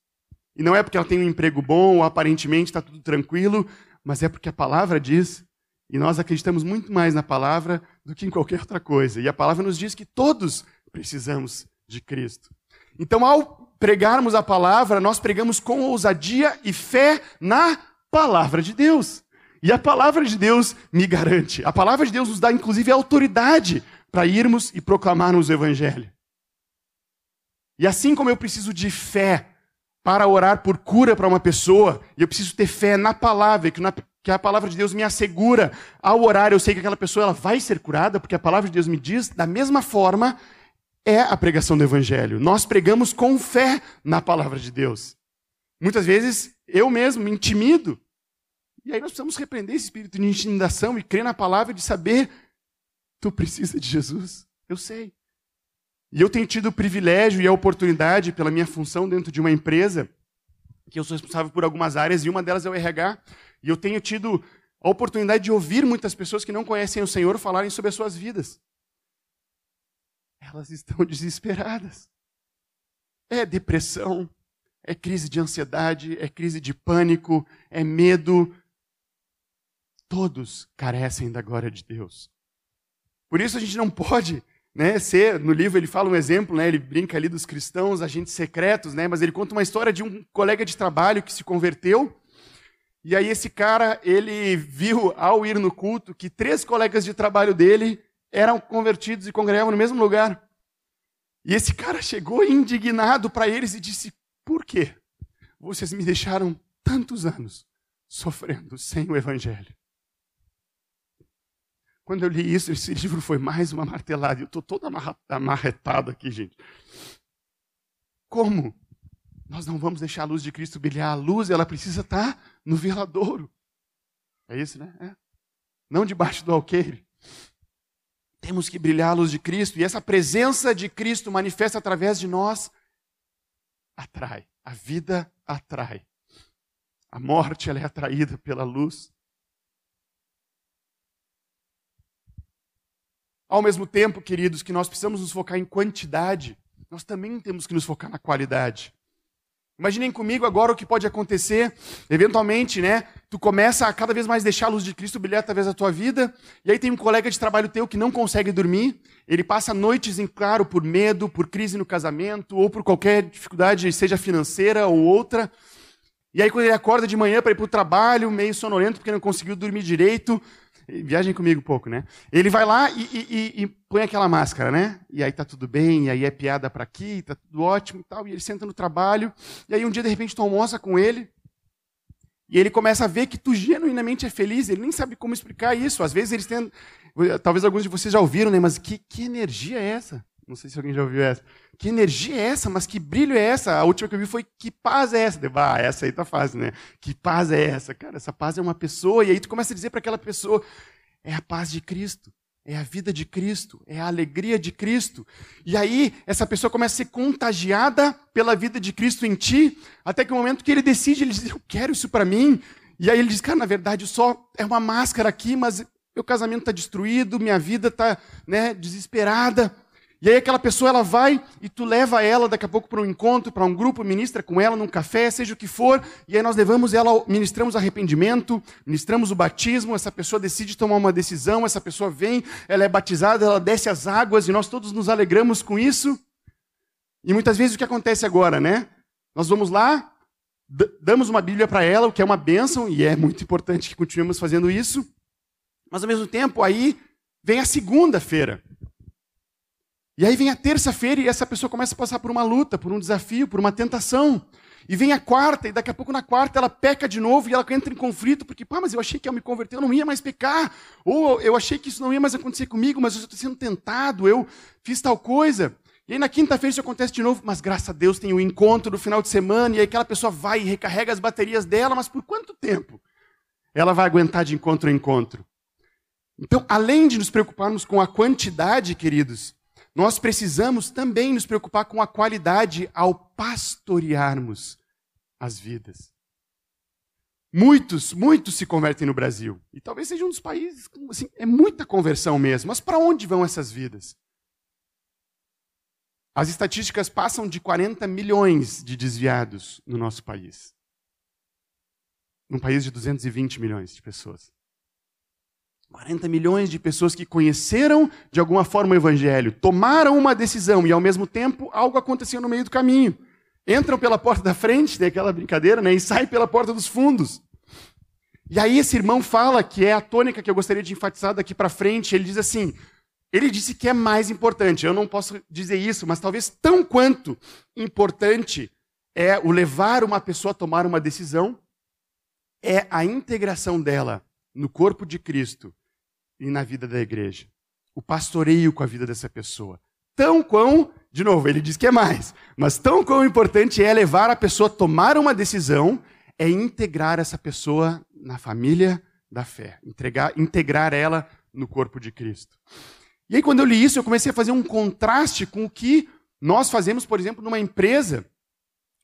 E não é porque ela tem um emprego bom ou aparentemente está tudo tranquilo, mas é porque a palavra diz e nós acreditamos muito mais na palavra do que em qualquer outra coisa. E a palavra nos diz que todos precisamos de Cristo. Então, ao pregarmos a palavra, nós pregamos com ousadia e fé na palavra de Deus. E a palavra de Deus me garante. A palavra de Deus nos dá, inclusive, autoridade para irmos e proclamarmos o Evangelho. E assim como eu preciso de fé para orar por cura para uma pessoa, eu preciso ter fé na palavra, que na que a palavra de Deus me assegura ao orar, eu sei que aquela pessoa ela vai ser curada, porque a palavra de Deus me diz, da mesma forma é a pregação do evangelho. Nós pregamos com fé na palavra de Deus. Muitas vezes eu mesmo me intimido. E aí nós precisamos repreender esse espírito de intimidação e crer na palavra de saber tu precisa de Jesus. Eu sei. E eu tenho tido o privilégio e a oportunidade pela minha função dentro de uma empresa que eu sou responsável por algumas áreas e uma delas é o RH. E eu tenho tido a oportunidade de ouvir muitas pessoas que não conhecem o Senhor falarem sobre as suas vidas. Elas estão desesperadas. É depressão, é crise de ansiedade, é crise de pânico, é medo. Todos carecem da glória de Deus. Por isso a gente não pode né, ser, no livro ele fala um exemplo, né, ele brinca ali dos cristãos, agentes secretos, né, mas ele conta uma história de um colega de trabalho que se converteu e aí esse cara, ele viu ao ir no culto que três colegas de trabalho dele eram convertidos e congregavam no mesmo lugar. E esse cara chegou indignado para eles e disse: Por quê? Vocês me deixaram tantos anos sofrendo sem o Evangelho. Quando eu li isso, esse livro foi mais uma martelada. Eu estou todo amarretado aqui, gente. Como nós não vamos deixar a luz de Cristo brilhar. A luz, ela precisa estar no veladouro. É isso, né? É. Não debaixo do alqueire. Temos que brilhar a luz de Cristo. E essa presença de Cristo manifesta através de nós. Atrai. A vida atrai. A morte, ela é atraída pela luz. Ao mesmo tempo, queridos, que nós precisamos nos focar em quantidade, nós também temos que nos focar na qualidade. Imaginem comigo agora o que pode acontecer. Eventualmente, né? Tu começa a cada vez mais deixar a luz de Cristo brilhar através da tua vida. E aí tem um colega de trabalho teu que não consegue dormir. Ele passa noites em claro por medo, por crise no casamento, ou por qualquer dificuldade, seja financeira ou outra. E aí quando ele acorda de manhã para ir para o trabalho, meio sonolento porque não conseguiu dormir direito, Viagem comigo um pouco, né? Ele vai lá e, e, e, põe aquela máscara, né? E aí tá tudo bem, e aí é piada para aqui, tá tudo ótimo e tal. E ele senta no trabalho, e aí um dia de repente tu almoça com ele, e ele começa a ver que tu genuinamente é feliz, ele nem sabe como explicar isso. Às vezes eles têm. Talvez alguns de vocês já ouviram, né? Mas que, que energia é essa? Não sei se alguém já ouviu essa. Que energia é essa? Mas que brilho é essa? A última que eu vi foi que paz é essa? Ah, essa aí tá fácil, né? Que paz é essa? Cara, essa paz é uma pessoa. E aí tu começa a dizer para aquela pessoa: é a paz de Cristo. É a vida de Cristo, é a alegria de Cristo. E aí, essa pessoa começa a ser contagiada pela vida de Cristo em ti, até que o momento que ele decide, ele diz: Eu quero isso para mim. E aí ele diz: Cara, na verdade, só é uma máscara aqui, mas meu casamento está destruído, minha vida está né, desesperada. E aí aquela pessoa ela vai e tu leva ela daqui a pouco para um encontro, para um grupo, ministra com ela num café, seja o que for, e aí nós levamos ela, ministramos arrependimento, ministramos o batismo, essa pessoa decide tomar uma decisão, essa pessoa vem, ela é batizada, ela desce as águas e nós todos nos alegramos com isso. E muitas vezes o que acontece agora, né? Nós vamos lá, damos uma Bíblia para ela, o que é uma bênção, e é muito importante que continuemos fazendo isso. Mas ao mesmo tempo, aí vem a segunda-feira. E aí vem a terça-feira e essa pessoa começa a passar por uma luta, por um desafio, por uma tentação. E vem a quarta, e daqui a pouco na quarta ela peca de novo e ela entra em conflito, porque, pá, mas eu achei que ao me converter eu não ia mais pecar. Ou eu achei que isso não ia mais acontecer comigo, mas eu estou sendo tentado, eu fiz tal coisa. E aí na quinta-feira isso acontece de novo, mas graças a Deus tem o encontro do final de semana, e aí aquela pessoa vai e recarrega as baterias dela, mas por quanto tempo ela vai aguentar de encontro em encontro? Então, além de nos preocuparmos com a quantidade, queridos, nós precisamos também nos preocupar com a qualidade ao pastorearmos as vidas. Muitos, muitos se convertem no Brasil. E talvez seja um dos países, assim, é muita conversão mesmo. Mas para onde vão essas vidas? As estatísticas passam de 40 milhões de desviados no nosso país. Num país de 220 milhões de pessoas. 40 milhões de pessoas que conheceram de alguma forma o Evangelho, tomaram uma decisão e ao mesmo tempo algo aconteceu no meio do caminho. Entram pela porta da frente, tem aquela brincadeira, né? E saem pela porta dos fundos. E aí esse irmão fala que é a tônica que eu gostaria de enfatizar daqui para frente. Ele diz assim: ele disse que é mais importante. Eu não posso dizer isso, mas talvez tão quanto importante é o levar uma pessoa a tomar uma decisão é a integração dela no corpo de Cristo e na vida da igreja. O pastoreio com a vida dessa pessoa. Tão quão, de novo, ele diz que é mais, mas tão quão importante é levar a pessoa a tomar uma decisão, é integrar essa pessoa na família da fé, entregar, integrar ela no corpo de Cristo. E aí, quando eu li isso, eu comecei a fazer um contraste com o que nós fazemos, por exemplo, numa empresa,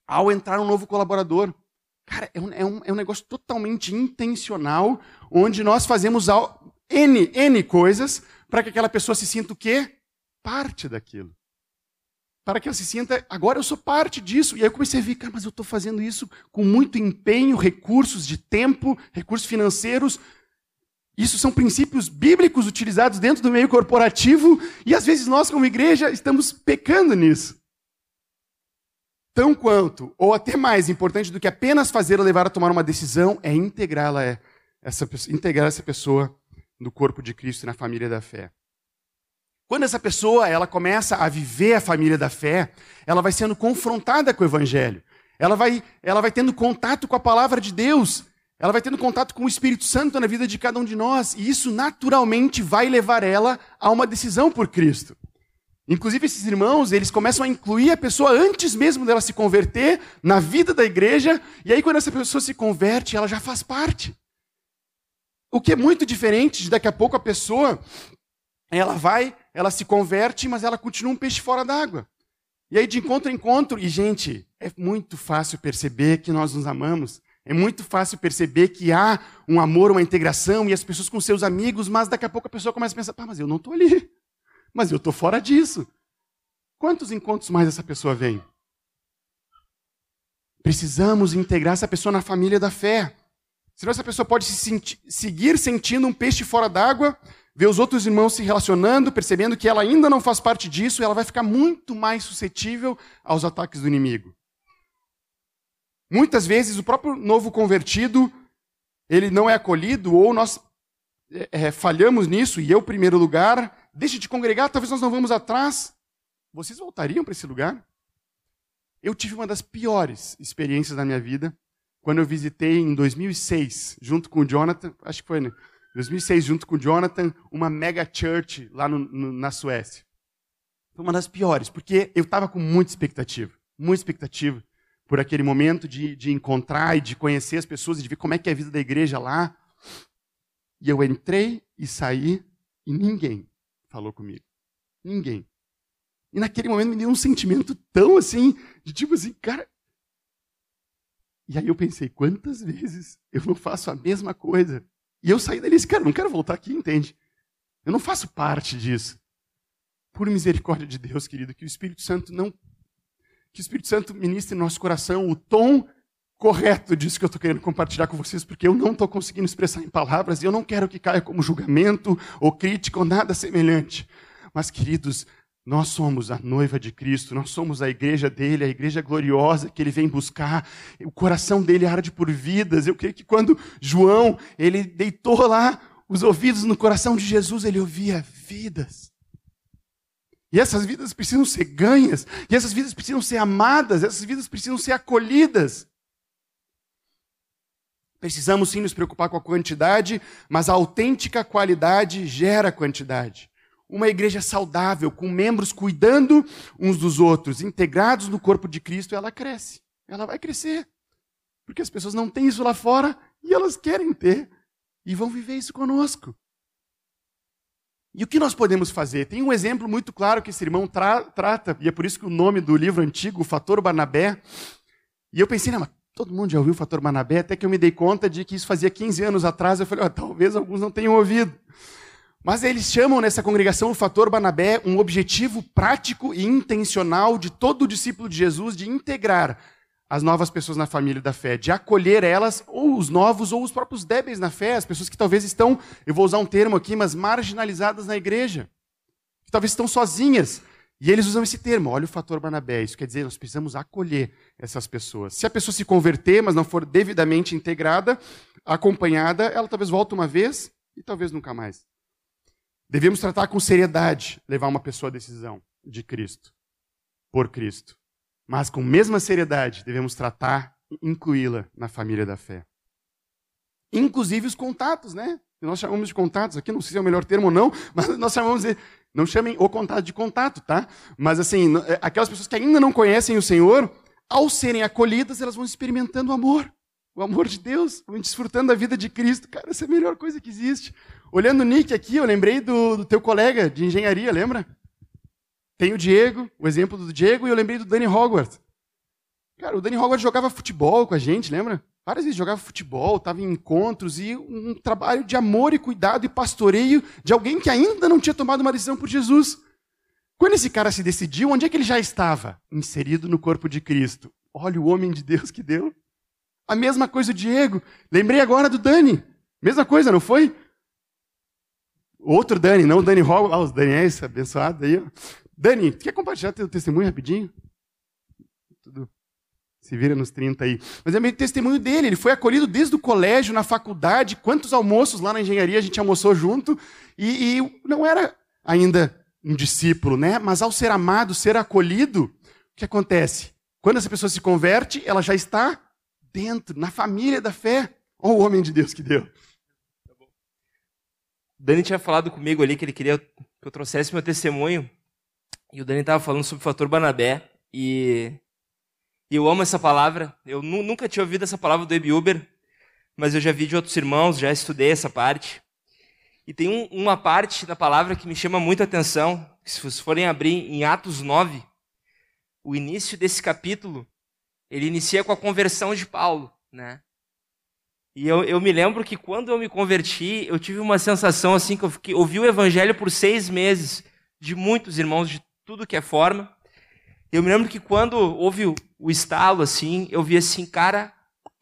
ao entrar um novo colaborador. Cara, é um, é um, é um negócio totalmente intencional, onde nós fazemos N, N coisas para que aquela pessoa se sinta o quê? Parte daquilo. Para que ela se sinta, agora eu sou parte disso. E aí eu comecei a ver, cara, mas eu estou fazendo isso com muito empenho, recursos de tempo, recursos financeiros. Isso são princípios bíblicos utilizados dentro do meio corporativo, e às vezes nós, como igreja, estamos pecando nisso. Tão quanto, ou até mais importante do que apenas fazer ou levar a tomar uma decisão, é integrá-la, essa, integrar essa pessoa no corpo de Cristo e na família da fé. Quando essa pessoa ela começa a viver a família da fé, ela vai sendo confrontada com o evangelho. Ela vai, ela vai tendo contato com a palavra de Deus. Ela vai tendo contato com o Espírito Santo na vida de cada um de nós. E isso naturalmente vai levar ela a uma decisão por Cristo. Inclusive, esses irmãos, eles começam a incluir a pessoa antes mesmo dela se converter na vida da igreja. E aí, quando essa pessoa se converte, ela já faz parte. O que é muito diferente de daqui a pouco a pessoa, ela vai, ela se converte, mas ela continua um peixe fora d'água. E aí de encontro em encontro, e gente, é muito fácil perceber que nós nos amamos. É muito fácil perceber que há um amor, uma integração, e as pessoas com seus amigos, mas daqui a pouco a pessoa começa a pensar, pá, mas eu não estou ali. Mas eu estou fora disso. Quantos encontros mais essa pessoa vem? Precisamos integrar essa pessoa na família da fé. Senão essa pessoa pode se seguir sentindo um peixe fora d'água, ver os outros irmãos se relacionando, percebendo que ela ainda não faz parte disso, e ela vai ficar muito mais suscetível aos ataques do inimigo. Muitas vezes o próprio novo convertido, ele não é acolhido, ou nós é, é falhamos nisso, e eu, primeiro lugar, deixe de congregar, talvez nós não vamos atrás. Vocês voltariam para esse lugar? Eu tive uma das piores experiências da minha vida quando eu visitei em 2006, junto com o Jonathan, acho que foi, né? 2006, junto com o Jonathan, uma mega church lá no, no, na Suécia. Foi uma das piores, porque eu estava com muita expectativa, muita expectativa por aquele momento de, de encontrar e de conhecer as pessoas e de ver como é que é a vida da igreja lá. E eu entrei e saí e ninguém falou comigo. Ninguém. E naquele momento me deu um sentimento tão assim, de tipo assim, cara, e aí eu pensei, quantas vezes eu não faço a mesma coisa E eu saí dali e disse, cara, não quero voltar aqui, entende? Eu não faço parte disso. Por misericórdia de Deus, querido, que o Espírito Santo não. Que o Espírito Santo ministre em nosso coração o tom correto disso que eu estou querendo compartilhar com vocês, porque eu não estou conseguindo expressar em palavras e eu não quero que caia como julgamento ou crítica ou nada semelhante. Mas, queridos, nós somos a noiva de Cristo, nós somos a igreja dele, a igreja gloriosa que ele vem buscar. O coração dele arde por vidas. Eu creio que quando João, ele deitou lá os ouvidos no coração de Jesus, ele ouvia vidas. E essas vidas precisam ser ganhas, e essas vidas precisam ser amadas, essas vidas precisam ser acolhidas. Precisamos sim nos preocupar com a quantidade, mas a autêntica qualidade gera quantidade uma igreja saudável, com membros cuidando uns dos outros, integrados no corpo de Cristo, ela cresce. Ela vai crescer. Porque as pessoas não têm isso lá fora e elas querem ter. E vão viver isso conosco. E o que nós podemos fazer? Tem um exemplo muito claro que esse irmão tra trata, e é por isso que o nome do livro antigo, o Fator Barnabé. E eu pensei, não, mas todo mundo já ouviu o Fator Barnabé, até que eu me dei conta de que isso fazia 15 anos atrás. Eu falei, oh, talvez alguns não tenham ouvido. Mas eles chamam nessa congregação o fator Banabé um objetivo prático e intencional de todo discípulo de Jesus de integrar as novas pessoas na família da fé, de acolher elas, ou os novos, ou os próprios débeis na fé, as pessoas que talvez estão, eu vou usar um termo aqui, mas marginalizadas na igreja, que talvez estão sozinhas. E eles usam esse termo, olha o fator Banabé, isso quer dizer, nós precisamos acolher essas pessoas. Se a pessoa se converter, mas não for devidamente integrada, acompanhada, ela talvez volte uma vez e talvez nunca mais. Devemos tratar com seriedade levar uma pessoa à decisão de Cristo, por Cristo. Mas com mesma seriedade devemos tratar e incluí-la na família da fé. Inclusive os contatos, né? Nós chamamos de contatos aqui, não sei se é o melhor termo ou não, mas nós chamamos de. Não chamem o contato de contato, tá? Mas assim, é, aquelas pessoas que ainda não conhecem o Senhor, ao serem acolhidas, elas vão experimentando o amor. O amor de Deus, vão desfrutando da vida de Cristo. Cara, essa é a melhor coisa que existe. Olhando o Nick aqui, eu lembrei do, do teu colega de engenharia, lembra? Tem o Diego, o exemplo do Diego, e eu lembrei do Danny Hogwarts. Cara, o Danny Hogwarts jogava futebol com a gente, lembra? Várias vezes jogava futebol, estava em encontros, e um trabalho de amor e cuidado e pastoreio de alguém que ainda não tinha tomado uma decisão por Jesus. Quando esse cara se decidiu, onde é que ele já estava? Inserido no corpo de Cristo. Olha o homem de Deus que deu. A mesma coisa o Diego. Lembrei agora do Dani. Mesma coisa, não foi? Outro Dani, não o Dani Hall, ah, os Daniels abençoados aí. Dani, quer compartilhar teu testemunho rapidinho? Tudo se vira nos 30 aí. Mas é meio testemunho dele, ele foi acolhido desde o colégio, na faculdade, quantos almoços lá na engenharia a gente almoçou junto, e, e não era ainda um discípulo, né? Mas ao ser amado, ser acolhido, o que acontece? Quando essa pessoa se converte, ela já está dentro, na família da fé. Olha o homem de Deus que deu. Dani tinha falado comigo ali que ele queria que eu trouxesse meu testemunho. E o Dani estava falando sobre o fator Banabé. E, e eu amo essa palavra. Eu nunca tinha ouvido essa palavra do Ebi mas eu já vi de outros irmãos, já estudei essa parte. E tem um, uma parte da palavra que me chama muita atenção. Se vocês forem abrir em Atos 9, o início desse capítulo, ele inicia com a conversão de Paulo, né? E eu, eu me lembro que quando eu me converti, eu tive uma sensação assim que eu fiquei, ouvi o evangelho por seis meses de muitos irmãos de tudo que é forma. Eu me lembro que quando houve o, estalo assim, eu vi assim, cara,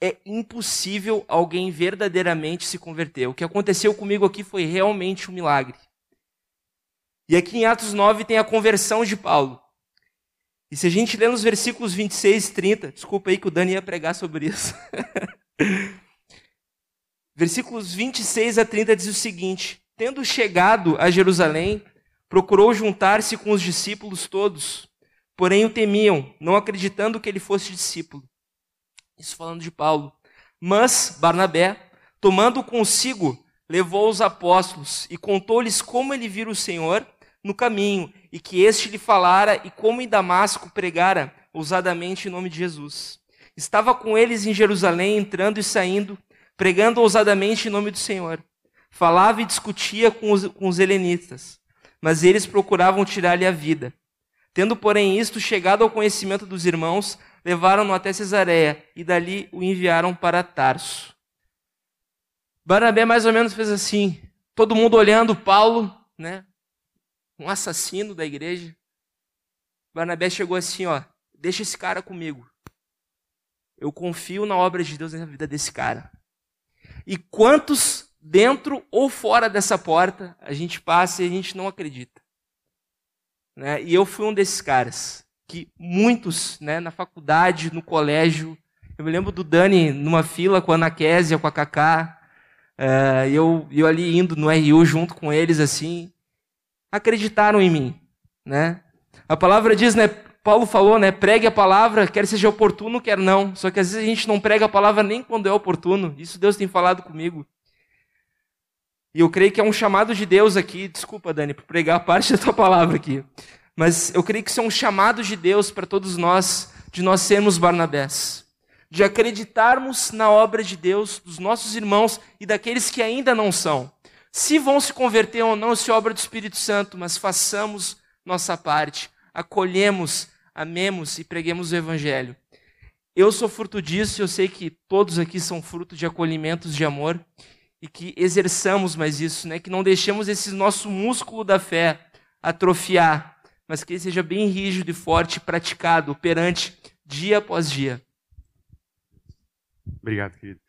é impossível alguém verdadeiramente se converter. O que aconteceu comigo aqui foi realmente um milagre. E aqui em Atos 9 tem a conversão de Paulo. E se a gente ler nos versículos 26 e 30, desculpa aí que o Dani ia pregar sobre isso. Versículos 26 a 30 diz o seguinte: Tendo chegado a Jerusalém, procurou juntar-se com os discípulos todos, porém o temiam, não acreditando que ele fosse discípulo. Isso falando de Paulo. Mas Barnabé, tomando consigo, levou os apóstolos e contou-lhes como ele vira o Senhor no caminho e que este lhe falara e como em Damasco pregara ousadamente em nome de Jesus. Estava com eles em Jerusalém, entrando e saindo, pregando ousadamente em nome do Senhor. Falava e discutia com os, com os helenistas, mas eles procuravam tirar-lhe a vida. Tendo, porém, isto chegado ao conhecimento dos irmãos, levaram-no até Cesareia e dali o enviaram para Tarso. Barnabé mais ou menos fez assim, todo mundo olhando Paulo, né? Um assassino da igreja. Barnabé chegou assim, ó, deixa esse cara comigo. Eu confio na obra de Deus na vida desse cara. E quantos dentro ou fora dessa porta a gente passa e a gente não acredita? Né? E eu fui um desses caras que muitos, né, na faculdade, no colégio, eu me lembro do Dani numa fila com a Ana Késia, com a Kaká, uh, eu, eu ali indo no RU junto com eles, assim, acreditaram em mim, né? A palavra diz, né, Paulo falou, né, pregue a palavra, quer seja oportuno, quer não. Só que às vezes a gente não prega a palavra nem quando é oportuno. Isso Deus tem falado comigo. E eu creio que é um chamado de Deus aqui, desculpa, Dani, por pregar parte da tua palavra aqui. Mas eu creio que isso é um chamado de Deus para todos nós, de nós sermos Barnabés. De acreditarmos na obra de Deus, dos nossos irmãos e daqueles que ainda não são. Se vão se converter ou não, se é obra do Espírito Santo, mas façamos nossa parte. Acolhemos, amemos e preguemos o Evangelho. Eu sou fruto disso e eu sei que todos aqui são fruto de acolhimentos de amor e que exerçamos mais isso, né? que não deixemos esse nosso músculo da fé atrofiar, mas que ele seja bem rígido e forte, praticado, perante, dia após dia. Obrigado, querido.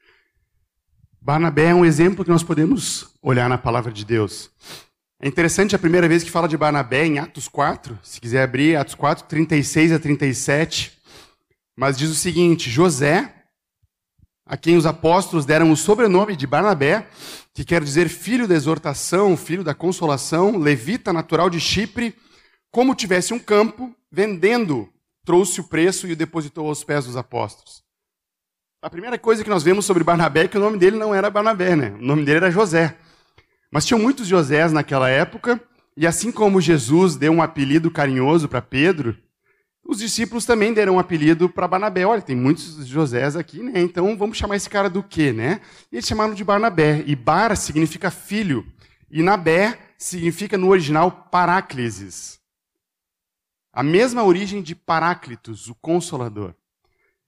Barnabé é um exemplo que nós podemos olhar na palavra de Deus. É interessante a primeira vez que fala de Barnabé em Atos 4, se quiser abrir, Atos 4, 36 a 37. Mas diz o seguinte: José, a quem os apóstolos deram o sobrenome de Barnabé, que quer dizer filho da exortação, filho da consolação, levita natural de Chipre, como tivesse um campo, vendendo, trouxe o preço e o depositou aos pés dos apóstolos. A primeira coisa que nós vemos sobre Barnabé é que o nome dele não era Barnabé, né? O nome dele era José. Mas tinham muitos Josés naquela época, e assim como Jesus deu um apelido carinhoso para Pedro, os discípulos também deram um apelido para Barnabé. Olha, tem muitos Josés aqui, né? Então vamos chamar esse cara do quê, né? E eles chamaram de Barnabé. E Bar significa filho, e Nabé significa no original Paráclises. A mesma origem de Paráclitos, o Consolador.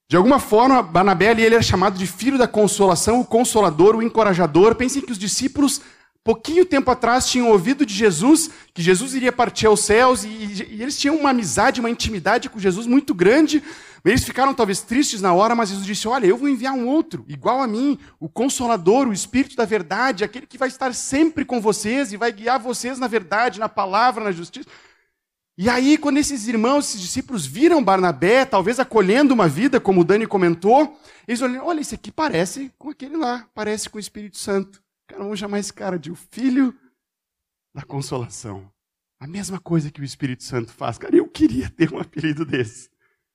De alguma forma, Barnabé ele era chamado de filho da consolação, o consolador, o encorajador. Pensem que os discípulos, pouquinho tempo atrás, tinham ouvido de Jesus, que Jesus iria partir aos céus, e, e eles tinham uma amizade, uma intimidade com Jesus muito grande. Eles ficaram talvez tristes na hora, mas Jesus disse: Olha, eu vou enviar um outro, igual a mim, o Consolador, o Espírito da Verdade, aquele que vai estar sempre com vocês e vai guiar vocês na verdade, na palavra, na justiça. E aí, quando esses irmãos, esses discípulos viram Barnabé, talvez acolhendo uma vida, como o Dani comentou, eles olharam, olha, esse aqui parece com aquele lá, parece com o Espírito Santo. Cara, vamos chamar esse cara de o filho da consolação. A mesma coisa que o Espírito Santo faz. Cara, eu queria ter um apelido desse.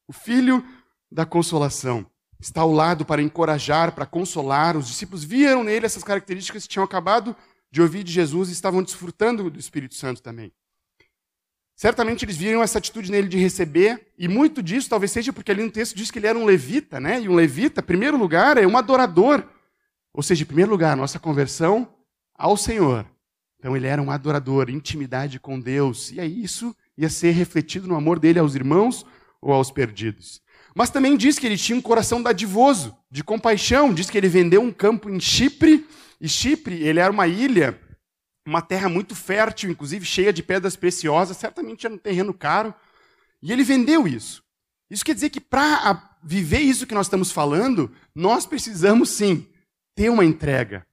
O filho da consolação. Está ao lado para encorajar, para consolar. Os discípulos viram nele essas características que tinham acabado de ouvir de Jesus e estavam desfrutando do Espírito Santo também. Certamente eles viram essa atitude nele de receber, e muito disso talvez seja porque ali no texto diz que ele era um levita, né? E um levita, em primeiro lugar, é um adorador. Ou seja, em primeiro lugar, nossa conversão ao Senhor. Então ele era um adorador, intimidade com Deus. E aí isso ia ser refletido no amor dele aos irmãos ou aos perdidos. Mas também diz que ele tinha um coração dadivoso, de compaixão. Diz que ele vendeu um campo em Chipre, e Chipre, ele era uma ilha uma terra muito fértil, inclusive cheia de pedras preciosas, certamente era um terreno caro, e ele vendeu isso. Isso quer dizer que para viver isso que nós estamos falando, nós precisamos sim ter uma entrega,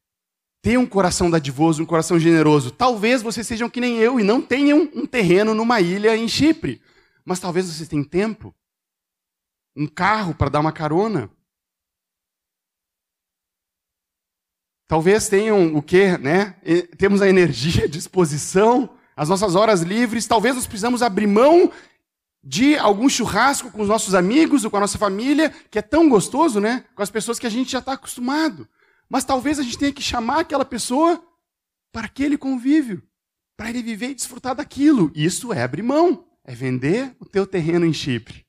ter um coração dadivoso, um coração generoso. Talvez vocês sejam que nem eu e não tenham um terreno numa ilha em Chipre, mas talvez vocês tenham tempo, um carro para dar uma carona, Talvez tenham o quê, né? Temos a energia, a disposição, as nossas horas livres. Talvez nós precisamos abrir mão de algum churrasco com os nossos amigos ou com a nossa família, que é tão gostoso, né? Com as pessoas que a gente já está acostumado. Mas talvez a gente tenha que chamar aquela pessoa para aquele convívio, para ele viver e desfrutar daquilo. Isso é abrir mão, é vender o teu terreno em Chipre.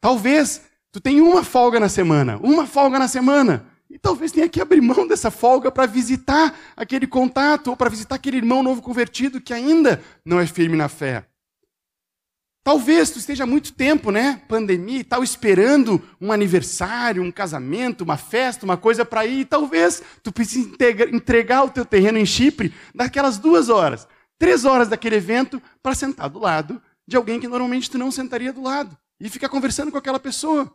Talvez tu tenha uma folga na semana, uma folga na semana. E talvez tenha que abrir mão dessa folga para visitar aquele contato ou para visitar aquele irmão novo convertido que ainda não é firme na fé. Talvez tu esteja há muito tempo, né? Pandemia e tal, esperando um aniversário, um casamento, uma festa, uma coisa para ir. E talvez tu precise entregar o teu terreno em Chipre daquelas duas horas, três horas daquele evento para sentar do lado de alguém que normalmente tu não sentaria do lado e ficar conversando com aquela pessoa.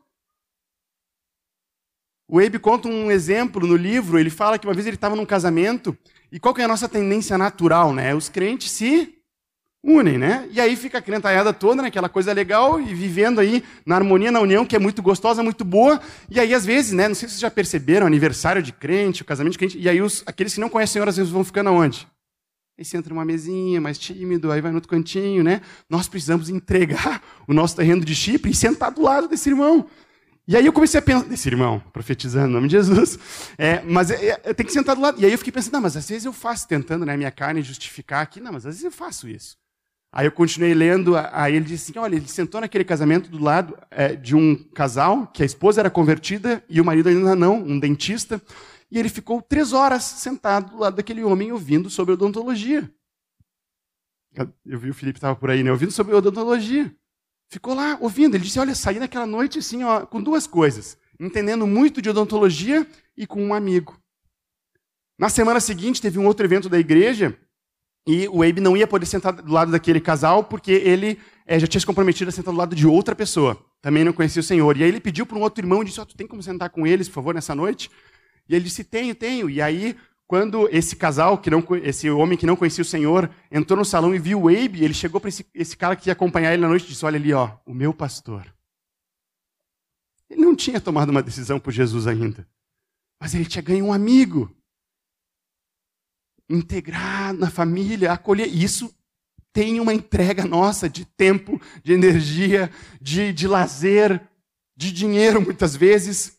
O Abe conta um exemplo no livro. Ele fala que uma vez ele estava num casamento e qual que é a nossa tendência natural, né? Os crentes se unem, né? E aí fica a crentalhada toda, né? Aquela coisa legal e vivendo aí na harmonia, na união, que é muito gostosa, muito boa. E aí, às vezes, né? Não sei se vocês já perceberam, aniversário de crente, o casamento de crente, e aí os, aqueles que não conhecem o Senhor, às vezes vão ficando aonde? Aí você entra numa mesinha, mais tímido, aí vai no outro cantinho, né? Nós precisamos entregar o nosso terreno de Chipre e sentar do lado desse irmão. E aí eu comecei a pensar, desse irmão, profetizando em nome de Jesus, é, mas é, é, eu tenho que sentar do lado. E aí eu fiquei pensando, não, mas às vezes eu faço, tentando, né, minha carne justificar aqui, não, mas às vezes eu faço isso. Aí eu continuei lendo, aí ele disse assim, olha, ele sentou naquele casamento do lado é, de um casal, que a esposa era convertida e o marido ainda não, um dentista, e ele ficou três horas sentado do lado daquele homem ouvindo sobre odontologia. Eu vi o Felipe estava por aí, né, ouvindo sobre odontologia. Ficou lá ouvindo, ele disse, olha, saí naquela noite assim, ó, com duas coisas, entendendo muito de odontologia e com um amigo. Na semana seguinte teve um outro evento da igreja, e o Abe não ia poder sentar do lado daquele casal porque ele é, já tinha se comprometido a sentar do lado de outra pessoa. Também não conhecia o Senhor. E aí ele pediu para um outro irmão e disse: oh, Tu tem como sentar com eles, por favor, nessa noite? E ele disse: Tenho, tenho. E aí, quando esse casal, que não, esse homem que não conhecia o Senhor, entrou no salão e viu o Abe, ele chegou para esse, esse cara que ia acompanhar ele na noite e disse: Olha ali, ó, o meu pastor. Ele não tinha tomado uma decisão por Jesus ainda. Mas ele tinha ganho um amigo integrar na família, acolher. Isso tem uma entrega nossa de tempo, de energia, de, de lazer, de dinheiro, muitas vezes.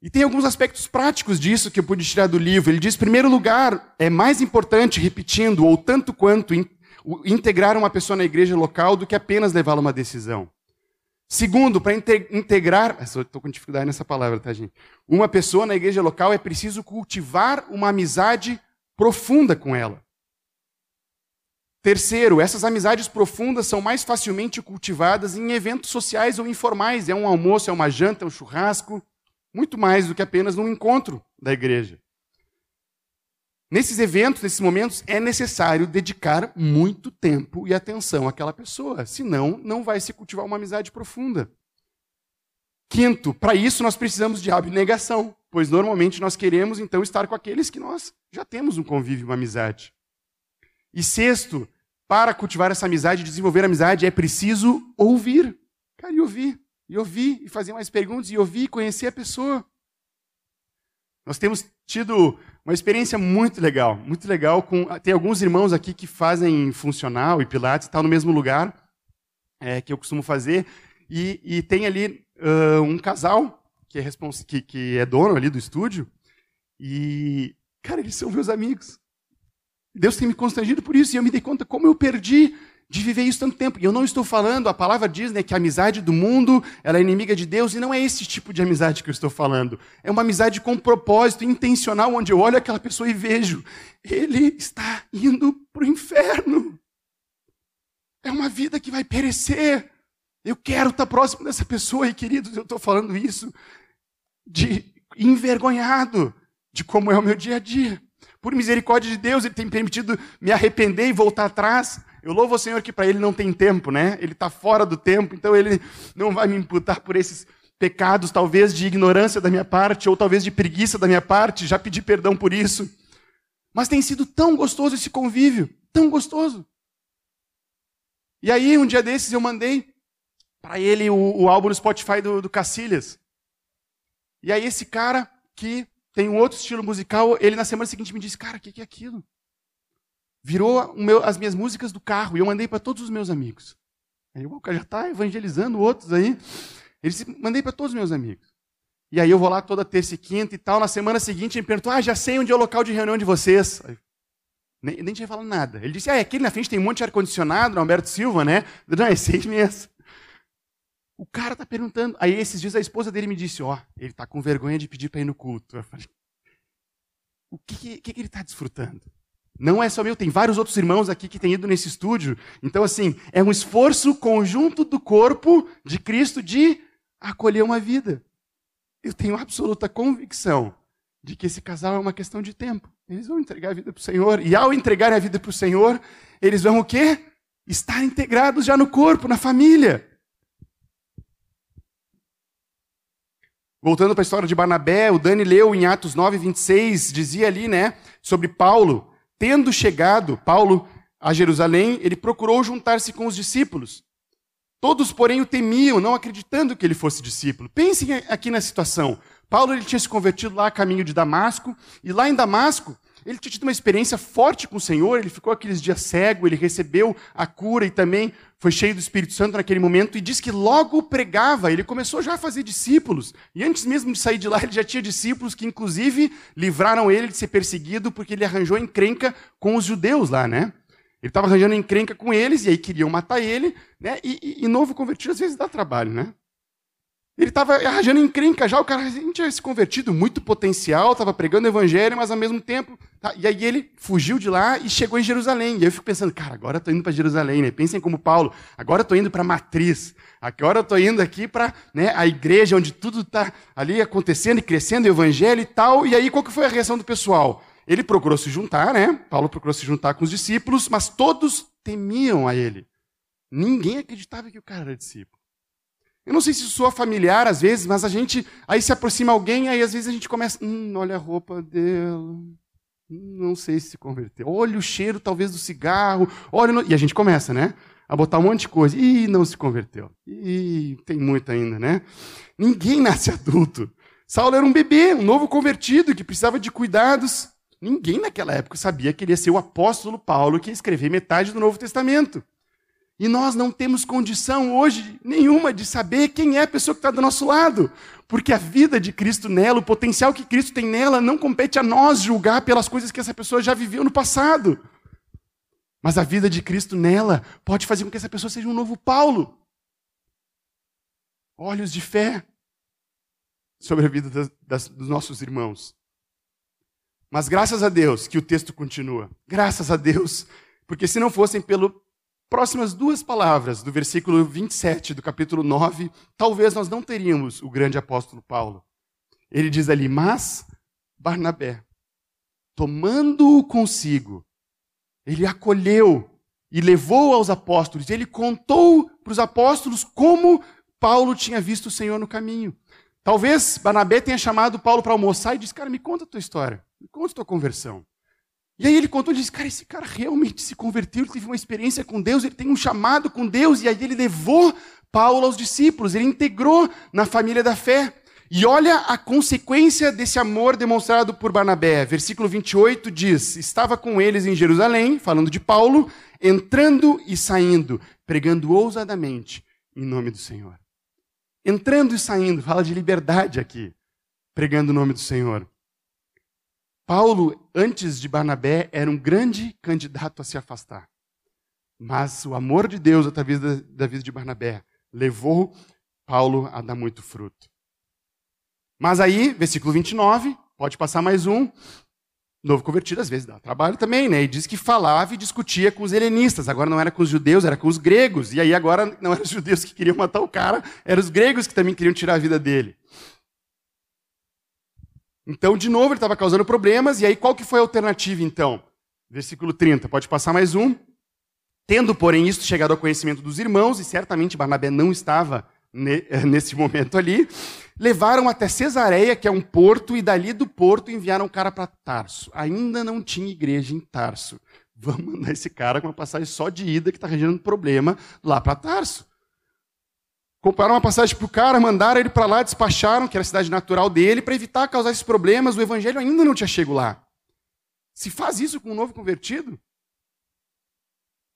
E tem alguns aspectos práticos disso que eu pude tirar do livro. Ele diz: primeiro lugar, é mais importante, repetindo, ou tanto quanto, in, integrar uma pessoa na igreja local do que apenas levá-la a uma decisão. Segundo, para integrar. Estou com dificuldade nessa palavra, tá, gente? Uma pessoa na igreja local é preciso cultivar uma amizade profunda com ela. Terceiro, essas amizades profundas são mais facilmente cultivadas em eventos sociais ou informais. É um almoço, é uma janta, é um churrasco, muito mais do que apenas num encontro da igreja. Nesses eventos, nesses momentos, é necessário dedicar muito tempo e atenção àquela pessoa, senão não vai se cultivar uma amizade profunda. Quinto, para isso nós precisamos de abnegação, pois normalmente nós queremos então estar com aqueles que nós já temos um convívio, uma amizade. E sexto, para cultivar essa amizade, desenvolver amizade, é preciso ouvir. Cara, e ouvir. E ouvir, e fazer mais perguntas, e ouvir, e conhecer a pessoa. Nós temos tido uma experiência muito legal, muito legal. com Tem alguns irmãos aqui que fazem funcional e pilates, está no mesmo lugar é, que eu costumo fazer. E, e tem ali uh, um casal que é, que, que é dono ali do estúdio. E, cara, eles são meus amigos. Deus tem me constrangido por isso. E eu me dei conta como eu perdi de viver isso tanto tempo. E eu não estou falando, a palavra diz né, que a amizade do mundo ela é inimiga de Deus, e não é esse tipo de amizade que eu estou falando. É uma amizade com propósito, intencional, onde eu olho aquela pessoa e vejo, ele está indo para o inferno. É uma vida que vai perecer. Eu quero estar próximo dessa pessoa, e queridos, eu estou falando isso de envergonhado de como é o meu dia a dia. Por misericórdia de Deus, Ele tem permitido me arrepender e voltar atrás. Eu louvo o Senhor que para Ele não tem tempo, né? Ele está fora do tempo, então Ele não vai me imputar por esses pecados, talvez de ignorância da minha parte, ou talvez de preguiça da minha parte. Já pedi perdão por isso. Mas tem sido tão gostoso esse convívio, tão gostoso. E aí, um dia desses, eu mandei para ele o, o, álbum no Spotify do, do Cacilhas. E aí esse cara que tem um outro estilo musical, ele na semana seguinte me disse, cara, o que, que é aquilo? Virou meu, as minhas músicas do carro e eu mandei para todos os meus amigos. Aí o cara já está evangelizando outros aí. Ele disse, mandei para todos os meus amigos. E aí eu vou lá toda terça e quinta e tal. Na semana seguinte ele perguntou, ah, já sei onde é o local de reunião de vocês. Aí, nem, nem tinha falado nada. Ele disse, ah, é aquele na frente tem um monte de ar-condicionado, Alberto Silva, né? Não, é esse mesmo. O cara tá perguntando. Aí esses dias a esposa dele me disse: Ó, oh, ele tá com vergonha de pedir para ir no culto. Eu falei: O que, que, que ele está desfrutando? Não é só meu, tem vários outros irmãos aqui que têm ido nesse estúdio. Então, assim, é um esforço conjunto do corpo de Cristo de acolher uma vida. Eu tenho absoluta convicção de que esse casal é uma questão de tempo. Eles vão entregar a vida para o Senhor. E ao entregar a vida para o Senhor, eles vão o quê? Estar integrados já no corpo, na família. Voltando para a história de Barnabé, o Dani leu em Atos 9, 26, dizia ali, né, sobre Paulo. Tendo chegado, Paulo, a Jerusalém, ele procurou juntar-se com os discípulos. Todos, porém, o temiam, não acreditando que ele fosse discípulo. Pensem aqui na situação. Paulo ele tinha se convertido lá a caminho de Damasco, e lá em Damasco, ele tinha tido uma experiência forte com o Senhor, ele ficou aqueles dias cego, ele recebeu a cura e também foi cheio do Espírito Santo naquele momento e diz que logo pregava, ele começou já a fazer discípulos. E antes mesmo de sair de lá, ele já tinha discípulos que inclusive livraram ele de ser perseguido porque ele arranjou encrenca com os judeus lá, né? Ele estava arranjando encrenca com eles e aí queriam matar ele, né? E, e, e novo convertido às vezes dá trabalho, né? Ele estava arranjando encrenca já, o cara tinha se convertido, muito potencial, estava pregando o evangelho, mas ao mesmo tempo. Tá, e aí ele fugiu de lá e chegou em Jerusalém. E eu fico pensando, cara, agora estou indo para Jerusalém, né? Pensem como Paulo, agora estou indo para a matriz, agora estou indo aqui para né, a igreja onde tudo está ali acontecendo e crescendo, o evangelho e tal. E aí qual que foi a reação do pessoal? Ele procurou se juntar, né? Paulo procurou se juntar com os discípulos, mas todos temiam a ele. Ninguém acreditava que o cara era discípulo. Eu não sei se soa familiar às vezes, mas a gente aí se aproxima alguém, aí às vezes a gente começa, hum, olha a roupa dela, hum, não sei se se converteu. Olha o cheiro talvez do cigarro, olha no... e a gente começa, né? A botar um monte de coisa. Ih, não se converteu. Ih, tem muito ainda, né? Ninguém nasce adulto. Saulo era um bebê, um novo convertido que precisava de cuidados. Ninguém naquela época sabia que ele ia ser o apóstolo Paulo que ia escrever metade do Novo Testamento. E nós não temos condição hoje nenhuma de saber quem é a pessoa que está do nosso lado. Porque a vida de Cristo nela, o potencial que Cristo tem nela, não compete a nós julgar pelas coisas que essa pessoa já viveu no passado. Mas a vida de Cristo nela pode fazer com que essa pessoa seja um novo Paulo. Olhos de fé sobre a vida das, das, dos nossos irmãos. Mas graças a Deus que o texto continua. Graças a Deus. Porque se não fossem pelo próximas duas palavras do versículo 27 do capítulo 9, talvez nós não teríamos o grande apóstolo Paulo. Ele diz ali: Mas Barnabé, tomando-o consigo, ele acolheu e levou aos apóstolos. Ele contou para os apóstolos como Paulo tinha visto o Senhor no caminho. Talvez Barnabé tenha chamado Paulo para almoçar e disse: Cara, me conta a tua história, me conta a tua conversão. E aí ele contou e disse: Cara, esse cara realmente se converteu, ele teve uma experiência com Deus, ele tem um chamado com Deus. E aí ele levou Paulo aos discípulos, ele integrou na família da fé. E olha a consequência desse amor demonstrado por Barnabé. Versículo 28 diz: Estava com eles em Jerusalém, falando de Paulo, entrando e saindo, pregando ousadamente em nome do Senhor. Entrando e saindo, fala de liberdade aqui, pregando o nome do Senhor. Paulo, antes de Barnabé, era um grande candidato a se afastar. Mas o amor de Deus através da vida de Barnabé levou Paulo a dar muito fruto. Mas aí, versículo 29, pode passar mais um. Novo convertido às vezes dá trabalho também, né? E diz que falava e discutia com os helenistas. Agora não era com os judeus, era com os gregos. E aí agora não eram os judeus que queriam matar o cara, eram os gregos que também queriam tirar a vida dele. Então, de novo, ele estava causando problemas, e aí qual que foi a alternativa, então? Versículo 30, pode passar mais um. Tendo, porém, isto chegado ao conhecimento dos irmãos, e certamente Barnabé não estava nesse momento ali, levaram até Cesareia, que é um porto, e dali do porto enviaram o cara para Tarso. Ainda não tinha igreja em Tarso. Vamos mandar esse cara com uma passagem só de ida, que está arranjando problema, lá para Tarso. Compraram uma passagem para o cara, mandaram ele para lá, despacharam, que era a cidade natural dele, para evitar causar esses problemas. O evangelho ainda não tinha chegado lá. Se faz isso com um novo convertido,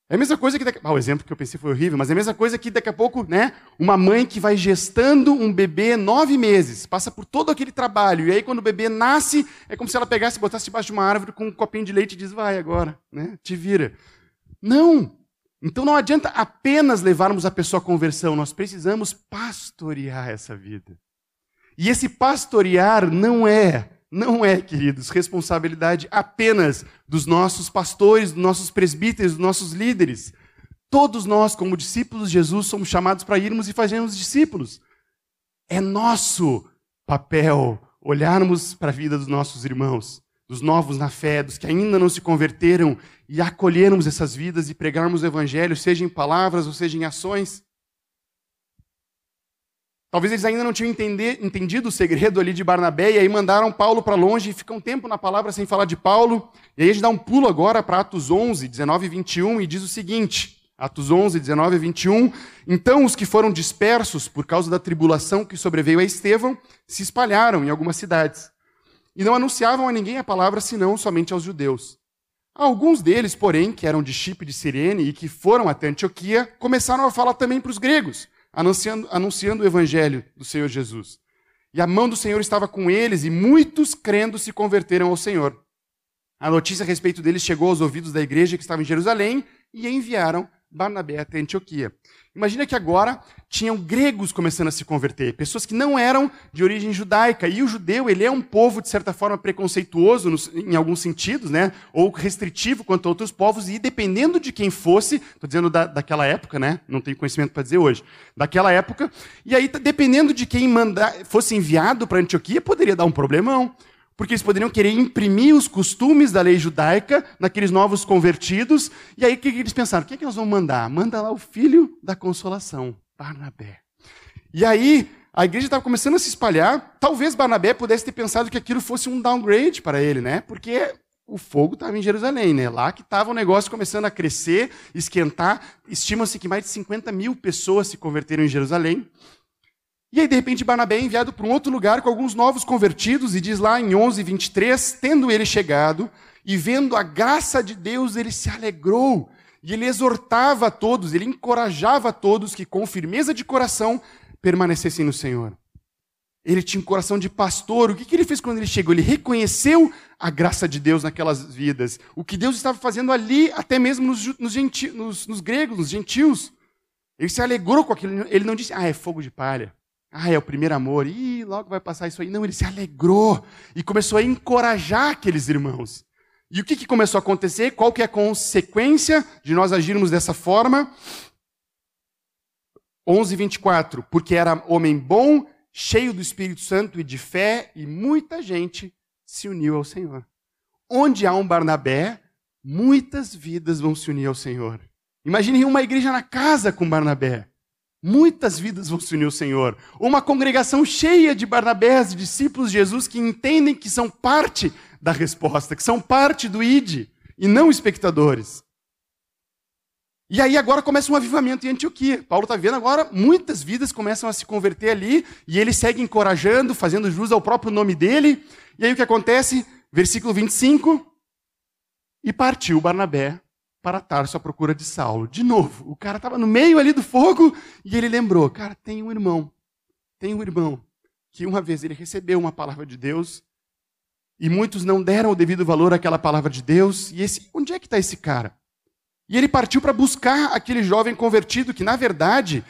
é a mesma coisa que daqui... ah, o exemplo que eu pensei foi horrível, mas é a mesma coisa que daqui a pouco, né, uma mãe que vai gestando um bebê nove meses, passa por todo aquele trabalho, e aí quando o bebê nasce, é como se ela pegasse e botasse debaixo de uma árvore com um copinho de leite e diz, vai agora, né, te vira. Não! Então não adianta apenas levarmos a pessoa à conversão, nós precisamos pastorear essa vida. E esse pastorear não é não é, queridos, responsabilidade apenas dos nossos pastores, dos nossos presbíteros, dos nossos líderes. Todos nós, como discípulos de Jesus, somos chamados para irmos e fazermos discípulos. É nosso papel olharmos para a vida dos nossos irmãos, dos novos na fé, dos que ainda não se converteram e acolhermos essas vidas e pregarmos o evangelho, seja em palavras ou seja em ações. Talvez eles ainda não tinham entender, entendido o segredo ali de Barnabé, e aí mandaram Paulo para longe e fica um tempo na palavra sem falar de Paulo. E aí a gente dá um pulo agora para Atos 11, 19 e 21, e diz o seguinte: Atos 11, 19 e 21. Então os que foram dispersos por causa da tribulação que sobreveio a Estevão se espalharam em algumas cidades. E não anunciavam a ninguém a palavra senão somente aos judeus. Alguns deles, porém, que eram de Chipre de Sirene e que foram até Antioquia, começaram a falar também para os gregos anunciando, anunciando o evangelho do Senhor Jesus. E a mão do Senhor estava com eles, e muitos crendo se converteram ao Senhor. A notícia a respeito deles chegou aos ouvidos da igreja que estava em Jerusalém e enviaram Barnabé até Antioquia. Imagina que agora tinham gregos começando a se converter, pessoas que não eram de origem judaica. E o judeu, ele é um povo, de certa forma, preconceituoso nos, em alguns sentidos, né? ou restritivo quanto a outros povos, e dependendo de quem fosse, estou dizendo da, daquela época, né? não tenho conhecimento para dizer hoje, daquela época, e aí, dependendo de quem fosse enviado para Antioquia, poderia dar um problemão. Porque eles poderiam querer imprimir os costumes da lei judaica naqueles novos convertidos. E aí o que eles pensaram? O que, é que nós vamos mandar? Manda lá o filho da consolação, Barnabé. E aí a igreja estava começando a se espalhar. Talvez Barnabé pudesse ter pensado que aquilo fosse um downgrade para ele, né? Porque o fogo estava em Jerusalém, né? Lá que estava o negócio começando a crescer, esquentar. Estima-se que mais de 50 mil pessoas se converteram em Jerusalém. E aí, de repente, Barnabé é enviado para um outro lugar com alguns novos convertidos, e diz lá em 11, 23, tendo ele chegado e vendo a graça de Deus, ele se alegrou. E ele exortava a todos, ele encorajava a todos que, com firmeza de coração, permanecessem no Senhor. Ele tinha um coração de pastor. O que, que ele fez quando ele chegou? Ele reconheceu a graça de Deus naquelas vidas. O que Deus estava fazendo ali, até mesmo nos, nos, nos, nos gregos, nos gentios. Ele se alegrou com aquilo. Ele não disse, ah, é fogo de palha. Ah, é o primeiro amor. Ih, logo vai passar isso aí. Não, ele se alegrou e começou a encorajar aqueles irmãos. E o que, que começou a acontecer? Qual que é a consequência de nós agirmos dessa forma? 11, 24. Porque era homem bom, cheio do Espírito Santo e de fé, e muita gente se uniu ao Senhor. Onde há um Barnabé, muitas vidas vão se unir ao Senhor. Imagine uma igreja na casa com Barnabé. Muitas vidas vão se unir ao Senhor. Uma congregação cheia de Barnabés, discípulos de Jesus, que entendem que são parte da resposta, que são parte do ID e não espectadores. E aí agora começa um avivamento em Antioquia. Paulo está vendo agora, muitas vidas começam a se converter ali, e ele segue encorajando, fazendo jus ao próprio nome dele. E aí o que acontece? Versículo 25. E partiu Barnabé para Tarso à procura de Saulo. De novo, o cara estava no meio ali do fogo e ele lembrou: cara, tem um irmão, tem um irmão que uma vez ele recebeu uma palavra de Deus e muitos não deram o devido valor àquela palavra de Deus. E esse, onde é que está esse cara? E ele partiu para buscar aquele jovem convertido que, na verdade,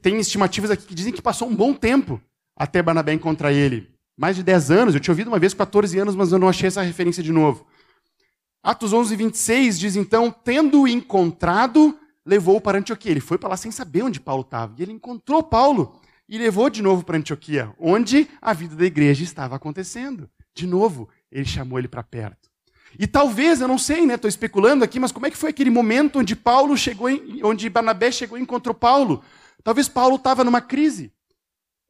tem estimativas aqui que dizem que passou um bom tempo até Barnabé encontrar ele. Mais de 10 anos, eu tinha ouvido uma vez 14 anos, mas eu não achei essa referência de novo. Atos 11, 26 diz então: tendo encontrado, levou para Antioquia. Ele foi para lá sem saber onde Paulo estava. E ele encontrou Paulo e levou de novo para Antioquia, onde a vida da igreja estava acontecendo. De novo, ele chamou ele para perto. E talvez, eu não sei, né? Estou especulando aqui, mas como é que foi aquele momento onde Paulo chegou, em, onde Barnabé chegou e encontrou Paulo? Talvez Paulo estava numa crise.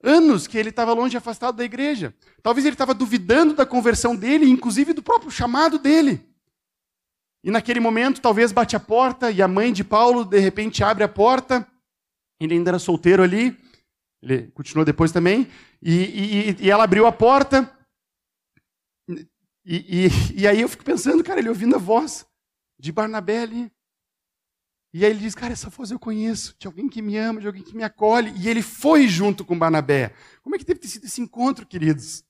Anos que ele estava longe, afastado da igreja. Talvez ele estava duvidando da conversão dele, inclusive do próprio chamado dele. E naquele momento, talvez bate a porta e a mãe de Paulo de repente abre a porta. Ele ainda era solteiro ali, ele continuou depois também. E, e, e ela abriu a porta. E, e, aí eu fico pensando, cara, ele ouvindo a voz de Barnabé ali. E aí ele diz, cara, essa voz eu conheço, de alguém que me ama, de alguém que me acolhe. E ele foi junto com Barnabé. Como é que ter sido esse encontro, queridos?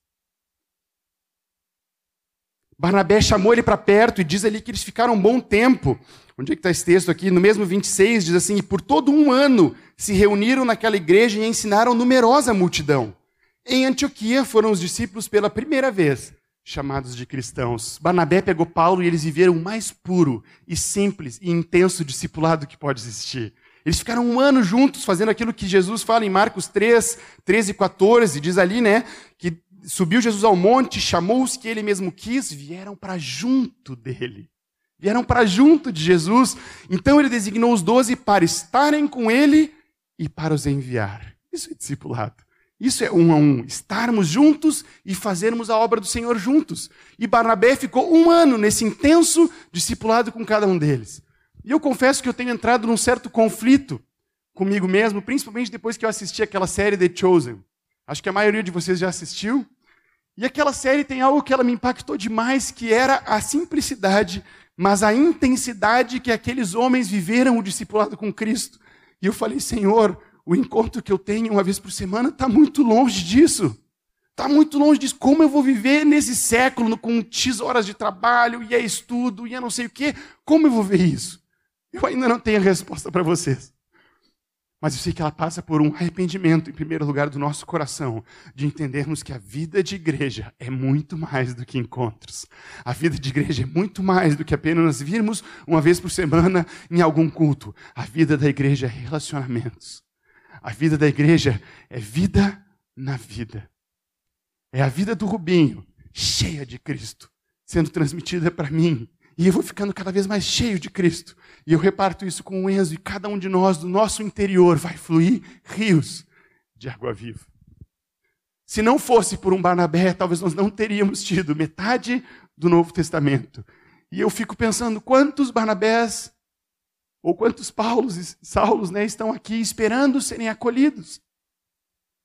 Barnabé chamou ele para perto e diz ali que eles ficaram um bom tempo. Onde é que está esse texto aqui? No mesmo 26 diz assim: E por todo um ano se reuniram naquela igreja e ensinaram numerosa multidão. Em Antioquia foram os discípulos pela primeira vez chamados de cristãos. Barnabé pegou Paulo e eles viveram o mais puro e simples e intenso discipulado que pode existir. Eles ficaram um ano juntos fazendo aquilo que Jesus fala em Marcos 3, 13 e 14. Diz ali, né, que subiu Jesus ao monte, chamou os que ele mesmo quis, vieram para junto dele. Vieram para junto de Jesus. Então ele designou os doze para estarem com ele e para os enviar. Isso é discipulado. Isso é um a um, estarmos juntos e fazermos a obra do Senhor juntos. E Barnabé ficou um ano nesse intenso discipulado com cada um deles. E eu confesso que eu tenho entrado num certo conflito comigo mesmo, principalmente depois que eu assisti aquela série The Chosen. Acho que a maioria de vocês já assistiu. E aquela série tem algo que ela me impactou demais, que era a simplicidade, mas a intensidade que aqueles homens viveram o discipulado com Cristo. E eu falei, Senhor, o encontro que eu tenho uma vez por semana está muito longe disso. Está muito longe disso. Como eu vou viver nesse século com X horas de trabalho e é estudo e é não sei o quê? Como eu vou ver isso? Eu ainda não tenho a resposta para vocês. Mas eu sei que ela passa por um arrependimento, em primeiro lugar, do nosso coração, de entendermos que a vida de igreja é muito mais do que encontros. A vida de igreja é muito mais do que apenas virmos uma vez por semana em algum culto. A vida da igreja é relacionamentos. A vida da igreja é vida na vida. É a vida do Rubinho, cheia de Cristo, sendo transmitida para mim. E eu vou ficando cada vez mais cheio de Cristo. E eu reparto isso com o Enzo, e cada um de nós, do nosso interior, vai fluir rios de água viva. Se não fosse por um Barnabé, talvez nós não teríamos tido metade do Novo Testamento. E eu fico pensando quantos Barnabés ou quantos Paulos e Saulos né, estão aqui esperando serem acolhidos?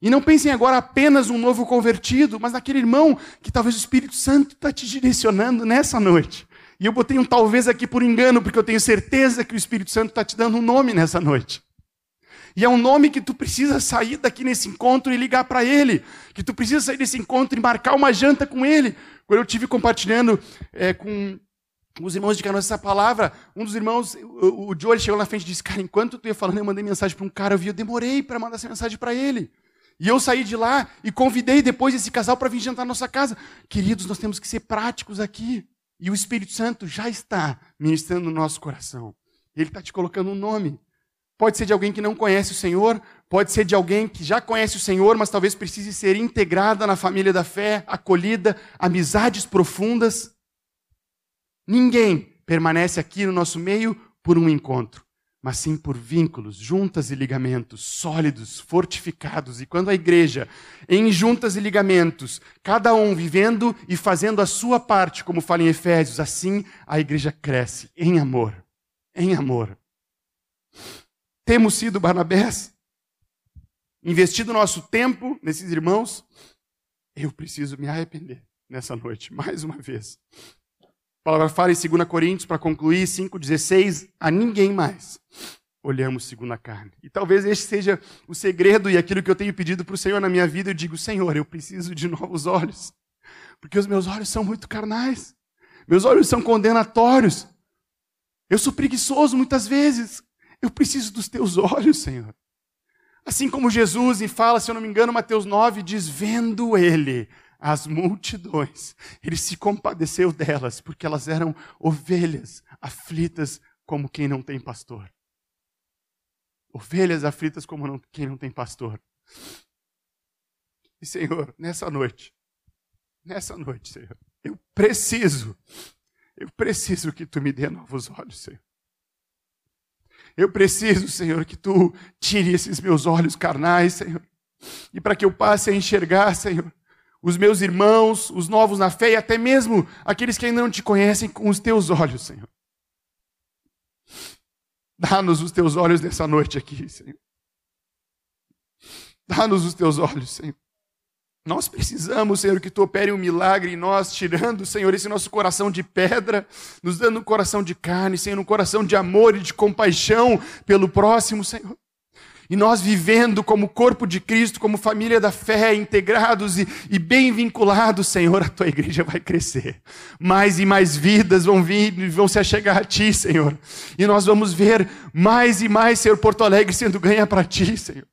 E não pensem agora apenas um novo convertido, mas naquele irmão que talvez o Espírito Santo está te direcionando nessa noite. E eu botei um talvez aqui por engano, porque eu tenho certeza que o Espírito Santo está te dando um nome nessa noite. E é um nome que tu precisa sair daqui nesse encontro e ligar para ele. Que tu precisa sair desse encontro e marcar uma janta com ele. Quando eu tive compartilhando é, com os irmãos de Canoas essa palavra, um dos irmãos, o, o Joe, chegou na frente e disse, cara, enquanto tu ia falando, eu mandei mensagem para um cara, eu vi, eu demorei para mandar essa mensagem para ele. E eu saí de lá e convidei depois esse casal para vir jantar na nossa casa. Queridos, nós temos que ser práticos aqui. E o Espírito Santo já está ministrando no nosso coração. Ele está te colocando um nome. Pode ser de alguém que não conhece o Senhor, pode ser de alguém que já conhece o Senhor, mas talvez precise ser integrada na família da fé, acolhida, amizades profundas. Ninguém permanece aqui no nosso meio por um encontro, mas sim por vínculos, juntas e ligamentos sólidos, fortificados. E quando a igreja, em juntas e ligamentos, cada um vivendo e fazendo a sua parte, como fala em Efésios, assim a igreja cresce em amor. Em amor. Temos sido Barnabés, investido nosso tempo nesses irmãos. Eu preciso me arrepender nessa noite, mais uma vez. Palavra fala em 2 Coríntios, para concluir, 5,16, a ninguém mais olhamos segundo a carne. E talvez este seja o segredo e aquilo que eu tenho pedido para o Senhor na minha vida. Eu digo, Senhor, eu preciso de novos olhos, porque os meus olhos são muito carnais, meus olhos são condenatórios. Eu sou preguiçoso muitas vezes. Eu preciso dos teus olhos, Senhor. Assim como Jesus, e fala, se eu não me engano, Mateus 9, diz: vendo ele as multidões. Ele se compadeceu delas, porque elas eram ovelhas aflitas como quem não tem pastor. Ovelhas aflitas como não, quem não tem pastor. E Senhor, nessa noite, nessa noite, Senhor, eu preciso, eu preciso que tu me dê novos olhos, Senhor. Eu preciso, Senhor, que tu tire esses meus olhos carnais, Senhor. E para que eu passe a enxergar, Senhor, os meus irmãos, os novos na fé e até mesmo aqueles que ainda não te conhecem com os teus olhos, Senhor. Dá-nos os teus olhos nessa noite aqui, Senhor. Dá-nos os teus olhos, Senhor. Nós precisamos, Senhor, que tu opere um milagre em nós, tirando, Senhor, esse nosso coração de pedra, nos dando um coração de carne, Senhor, um coração de amor e de compaixão pelo próximo, Senhor. E nós vivendo como corpo de Cristo, como família da fé, integrados e, e, bem vinculados, Senhor, a tua igreja vai crescer. Mais e mais vidas vão vir e vão se achegar a ti, Senhor. E nós vamos ver mais e mais, Senhor, Porto Alegre sendo ganha para ti, Senhor.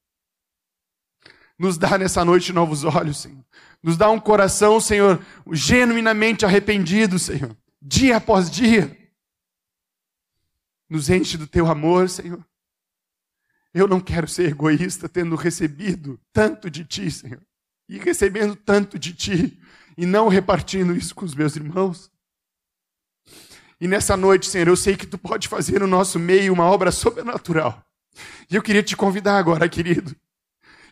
Nos dá nessa noite novos olhos, Senhor. Nos dá um coração, Senhor, genuinamente arrependido, Senhor, dia após dia. Nos enche do teu amor, Senhor. Eu não quero ser egoísta tendo recebido tanto de ti, Senhor, e recebendo tanto de ti, e não repartindo isso com os meus irmãos. E nessa noite, Senhor, eu sei que tu pode fazer no nosso meio uma obra sobrenatural. E eu queria te convidar agora, querido,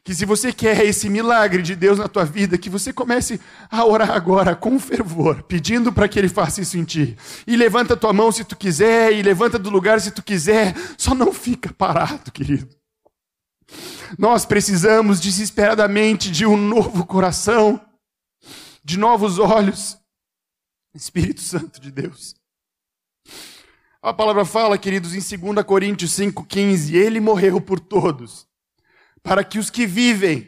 que se você quer esse milagre de Deus na tua vida, que você comece a orar agora com fervor, pedindo para que Ele faça isso em ti. E levanta tua mão se tu quiser, e levanta do lugar se tu quiser, só não fica parado, querido. Nós precisamos desesperadamente de um novo coração, de novos olhos. Espírito Santo de Deus. A palavra fala, queridos, em 2 Coríntios 5,15: Ele morreu por todos, para que os que vivem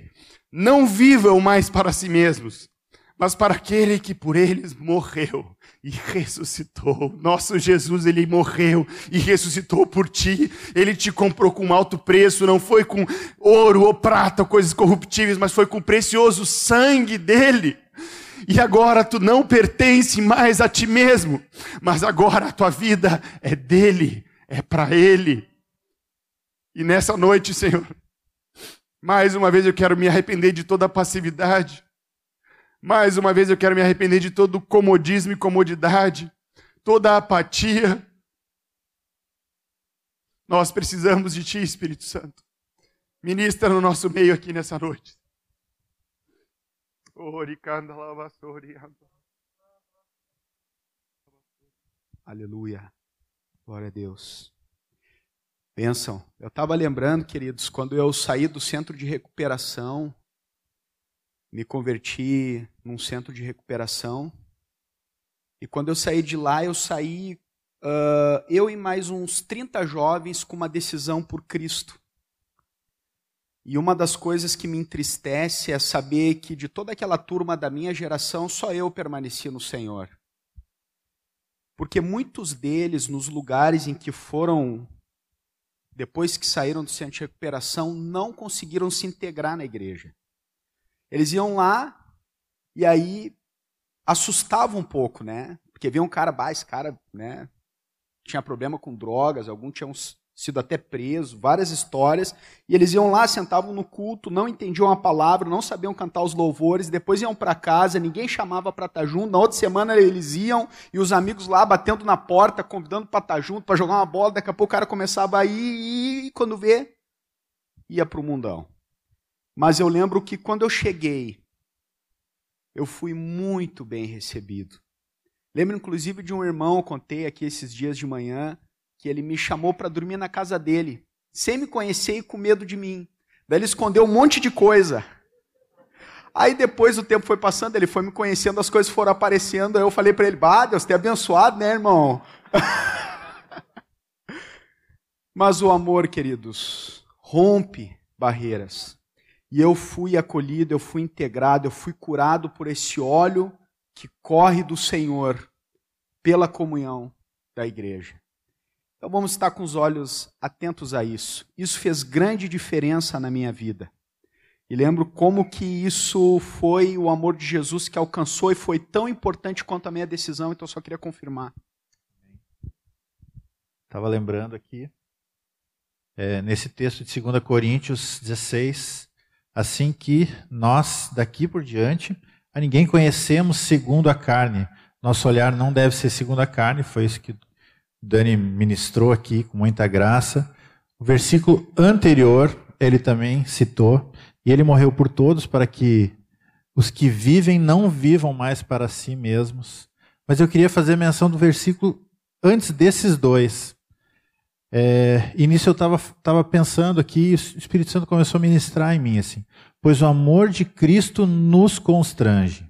não vivam mais para si mesmos, mas para aquele que por eles morreu e ressuscitou. Nosso Jesus, ele morreu e ressuscitou por ti. Ele te comprou com alto preço, não foi com ouro ou prata, coisas corruptíveis, mas foi com o precioso sangue dele. E agora tu não pertence mais a ti mesmo, mas agora a tua vida é dele, é para ele. E nessa noite, Senhor, mais uma vez eu quero me arrepender de toda a passividade. Mais uma vez eu quero me arrepender de todo o comodismo e comodidade, toda a apatia. Nós precisamos de Ti, Espírito Santo. Ministra no nosso meio aqui nessa noite. Aleluia. Glória a Deus. Bênção. Eu estava lembrando, queridos, quando eu saí do centro de recuperação, me converti num centro de recuperação. E quando eu saí de lá, eu saí, uh, eu e mais uns 30 jovens, com uma decisão por Cristo. E uma das coisas que me entristece é saber que de toda aquela turma da minha geração, só eu permaneci no Senhor. Porque muitos deles, nos lugares em que foram, depois que saíram do centro de recuperação, não conseguiram se integrar na igreja. Eles iam lá e aí assustava um pouco, né? Porque via um cara, bah, esse cara, né? Tinha problema com drogas, alguns tinham sido até preso, várias histórias, e eles iam lá, sentavam no culto, não entendiam a palavra, não sabiam cantar os louvores, depois iam para casa, ninguém chamava para estar junto, na outra semana eles iam, e os amigos lá batendo na porta, convidando para estar junto, para jogar uma bola, daqui a pouco o cara começava a ir, e quando vê, ia para o mundão. Mas eu lembro que quando eu cheguei, eu fui muito bem recebido. Lembro inclusive de um irmão, contei aqui esses dias de manhã, que ele me chamou para dormir na casa dele, sem me conhecer e com medo de mim. Daí ele escondeu um monte de coisa. Aí depois o tempo foi passando, ele foi me conhecendo, as coisas foram aparecendo, aí eu falei para ele: "Bah, Deus te abençoado, né, irmão?" Mas o amor, queridos, rompe barreiras. E eu fui acolhido, eu fui integrado, eu fui curado por esse óleo que corre do Senhor pela comunhão da igreja. Então vamos estar com os olhos atentos a isso. Isso fez grande diferença na minha vida. E lembro como que isso foi o amor de Jesus que alcançou e foi tão importante quanto a minha decisão, então eu só queria confirmar. Estava lembrando aqui, é, nesse texto de 2 Coríntios 16, assim que nós, daqui por diante, a ninguém conhecemos segundo a carne. Nosso olhar não deve ser segundo a carne, foi isso que Dani ministrou aqui com muita graça. O versículo anterior, ele também citou, e ele morreu por todos para que os que vivem não vivam mais para si mesmos. Mas eu queria fazer menção do versículo antes desses dois, é, e nisso eu estava pensando aqui, o Espírito Santo começou a ministrar em mim assim, pois o amor de Cristo nos constrange.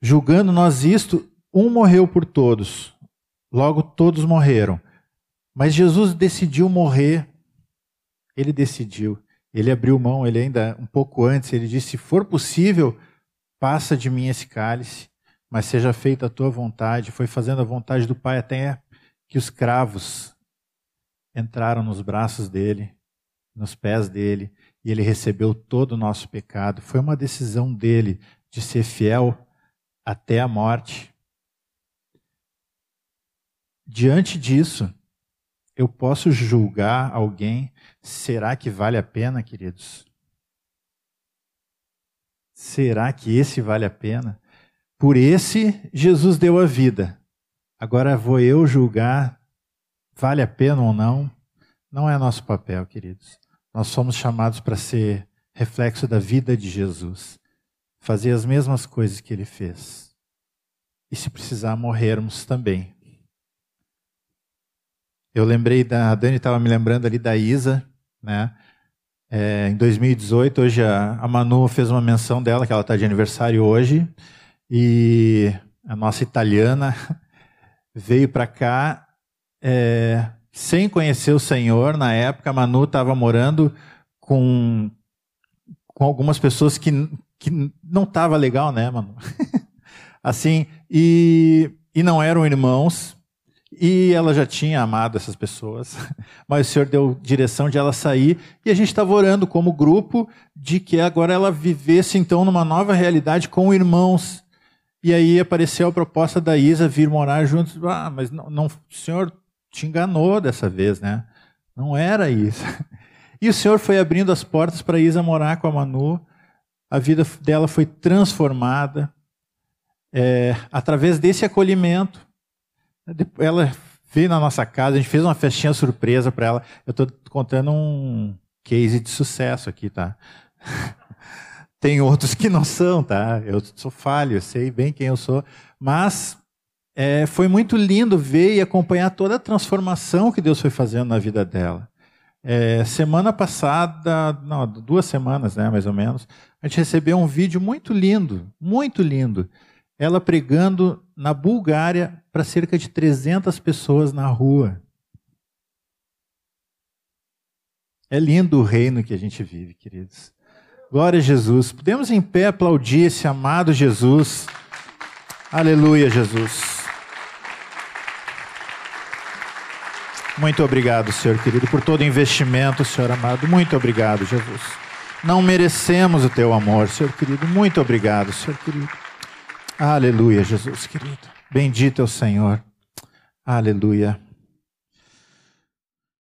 Julgando nós isto, um morreu por todos, logo todos morreram. Mas Jesus decidiu morrer, ele decidiu, ele abriu mão, ele ainda um pouco antes, ele disse: se for possível, passa de mim esse cálice, mas seja feita a tua vontade. Foi fazendo a vontade do Pai até que os cravos entraram nos braços dele, nos pés dele, e ele recebeu todo o nosso pecado. Foi uma decisão dele de ser fiel até a morte. Diante disso, eu posso julgar alguém? Será que vale a pena, queridos? Será que esse vale a pena? Por esse, Jesus deu a vida. Agora vou eu julgar, vale a pena ou não? Não é nosso papel, queridos. Nós somos chamados para ser reflexo da vida de Jesus, fazer as mesmas coisas que ele fez. E se precisar morrermos também. Eu lembrei da a Dani estava me lembrando ali da Isa, né? É, em 2018, hoje a, a Manu fez uma menção dela que ela está de aniversário hoje e a nossa italiana veio para cá é, sem conhecer o Senhor. Na época, a Manu estava morando com, com algumas pessoas que, que não estava legal, né, Manu? assim, e, e não eram irmãos. E ela já tinha amado essas pessoas, mas o Senhor deu direção de ela sair e a gente estava orando como grupo de que agora ela vivesse então numa nova realidade com irmãos. E aí apareceu a proposta da Isa vir morar juntos. Ah, mas não, não, o Senhor te enganou dessa vez, né? Não era isso. E o Senhor foi abrindo as portas para Isa morar com a Manu. A vida dela foi transformada é, através desse acolhimento. Ela veio na nossa casa, a gente fez uma festinha surpresa para ela. Eu estou contando um case de sucesso aqui, tá? Tem outros que não são, tá? Eu sou falho, eu sei bem quem eu sou, mas é, foi muito lindo ver e acompanhar toda a transformação que Deus foi fazendo na vida dela. É, semana passada, não, duas semanas, né, mais ou menos, a gente recebeu um vídeo muito lindo, muito lindo. Ela pregando na Bulgária para cerca de 300 pessoas na rua. É lindo o reino que a gente vive, queridos. Glória a Jesus. Podemos em pé aplaudir esse amado Jesus. Aleluia, Jesus. Muito obrigado, Senhor querido, por todo o investimento, Senhor amado. Muito obrigado, Jesus. Não merecemos o teu amor, Senhor querido. Muito obrigado, Senhor querido. Aleluia, Jesus querido. Bendito é o Senhor. Aleluia.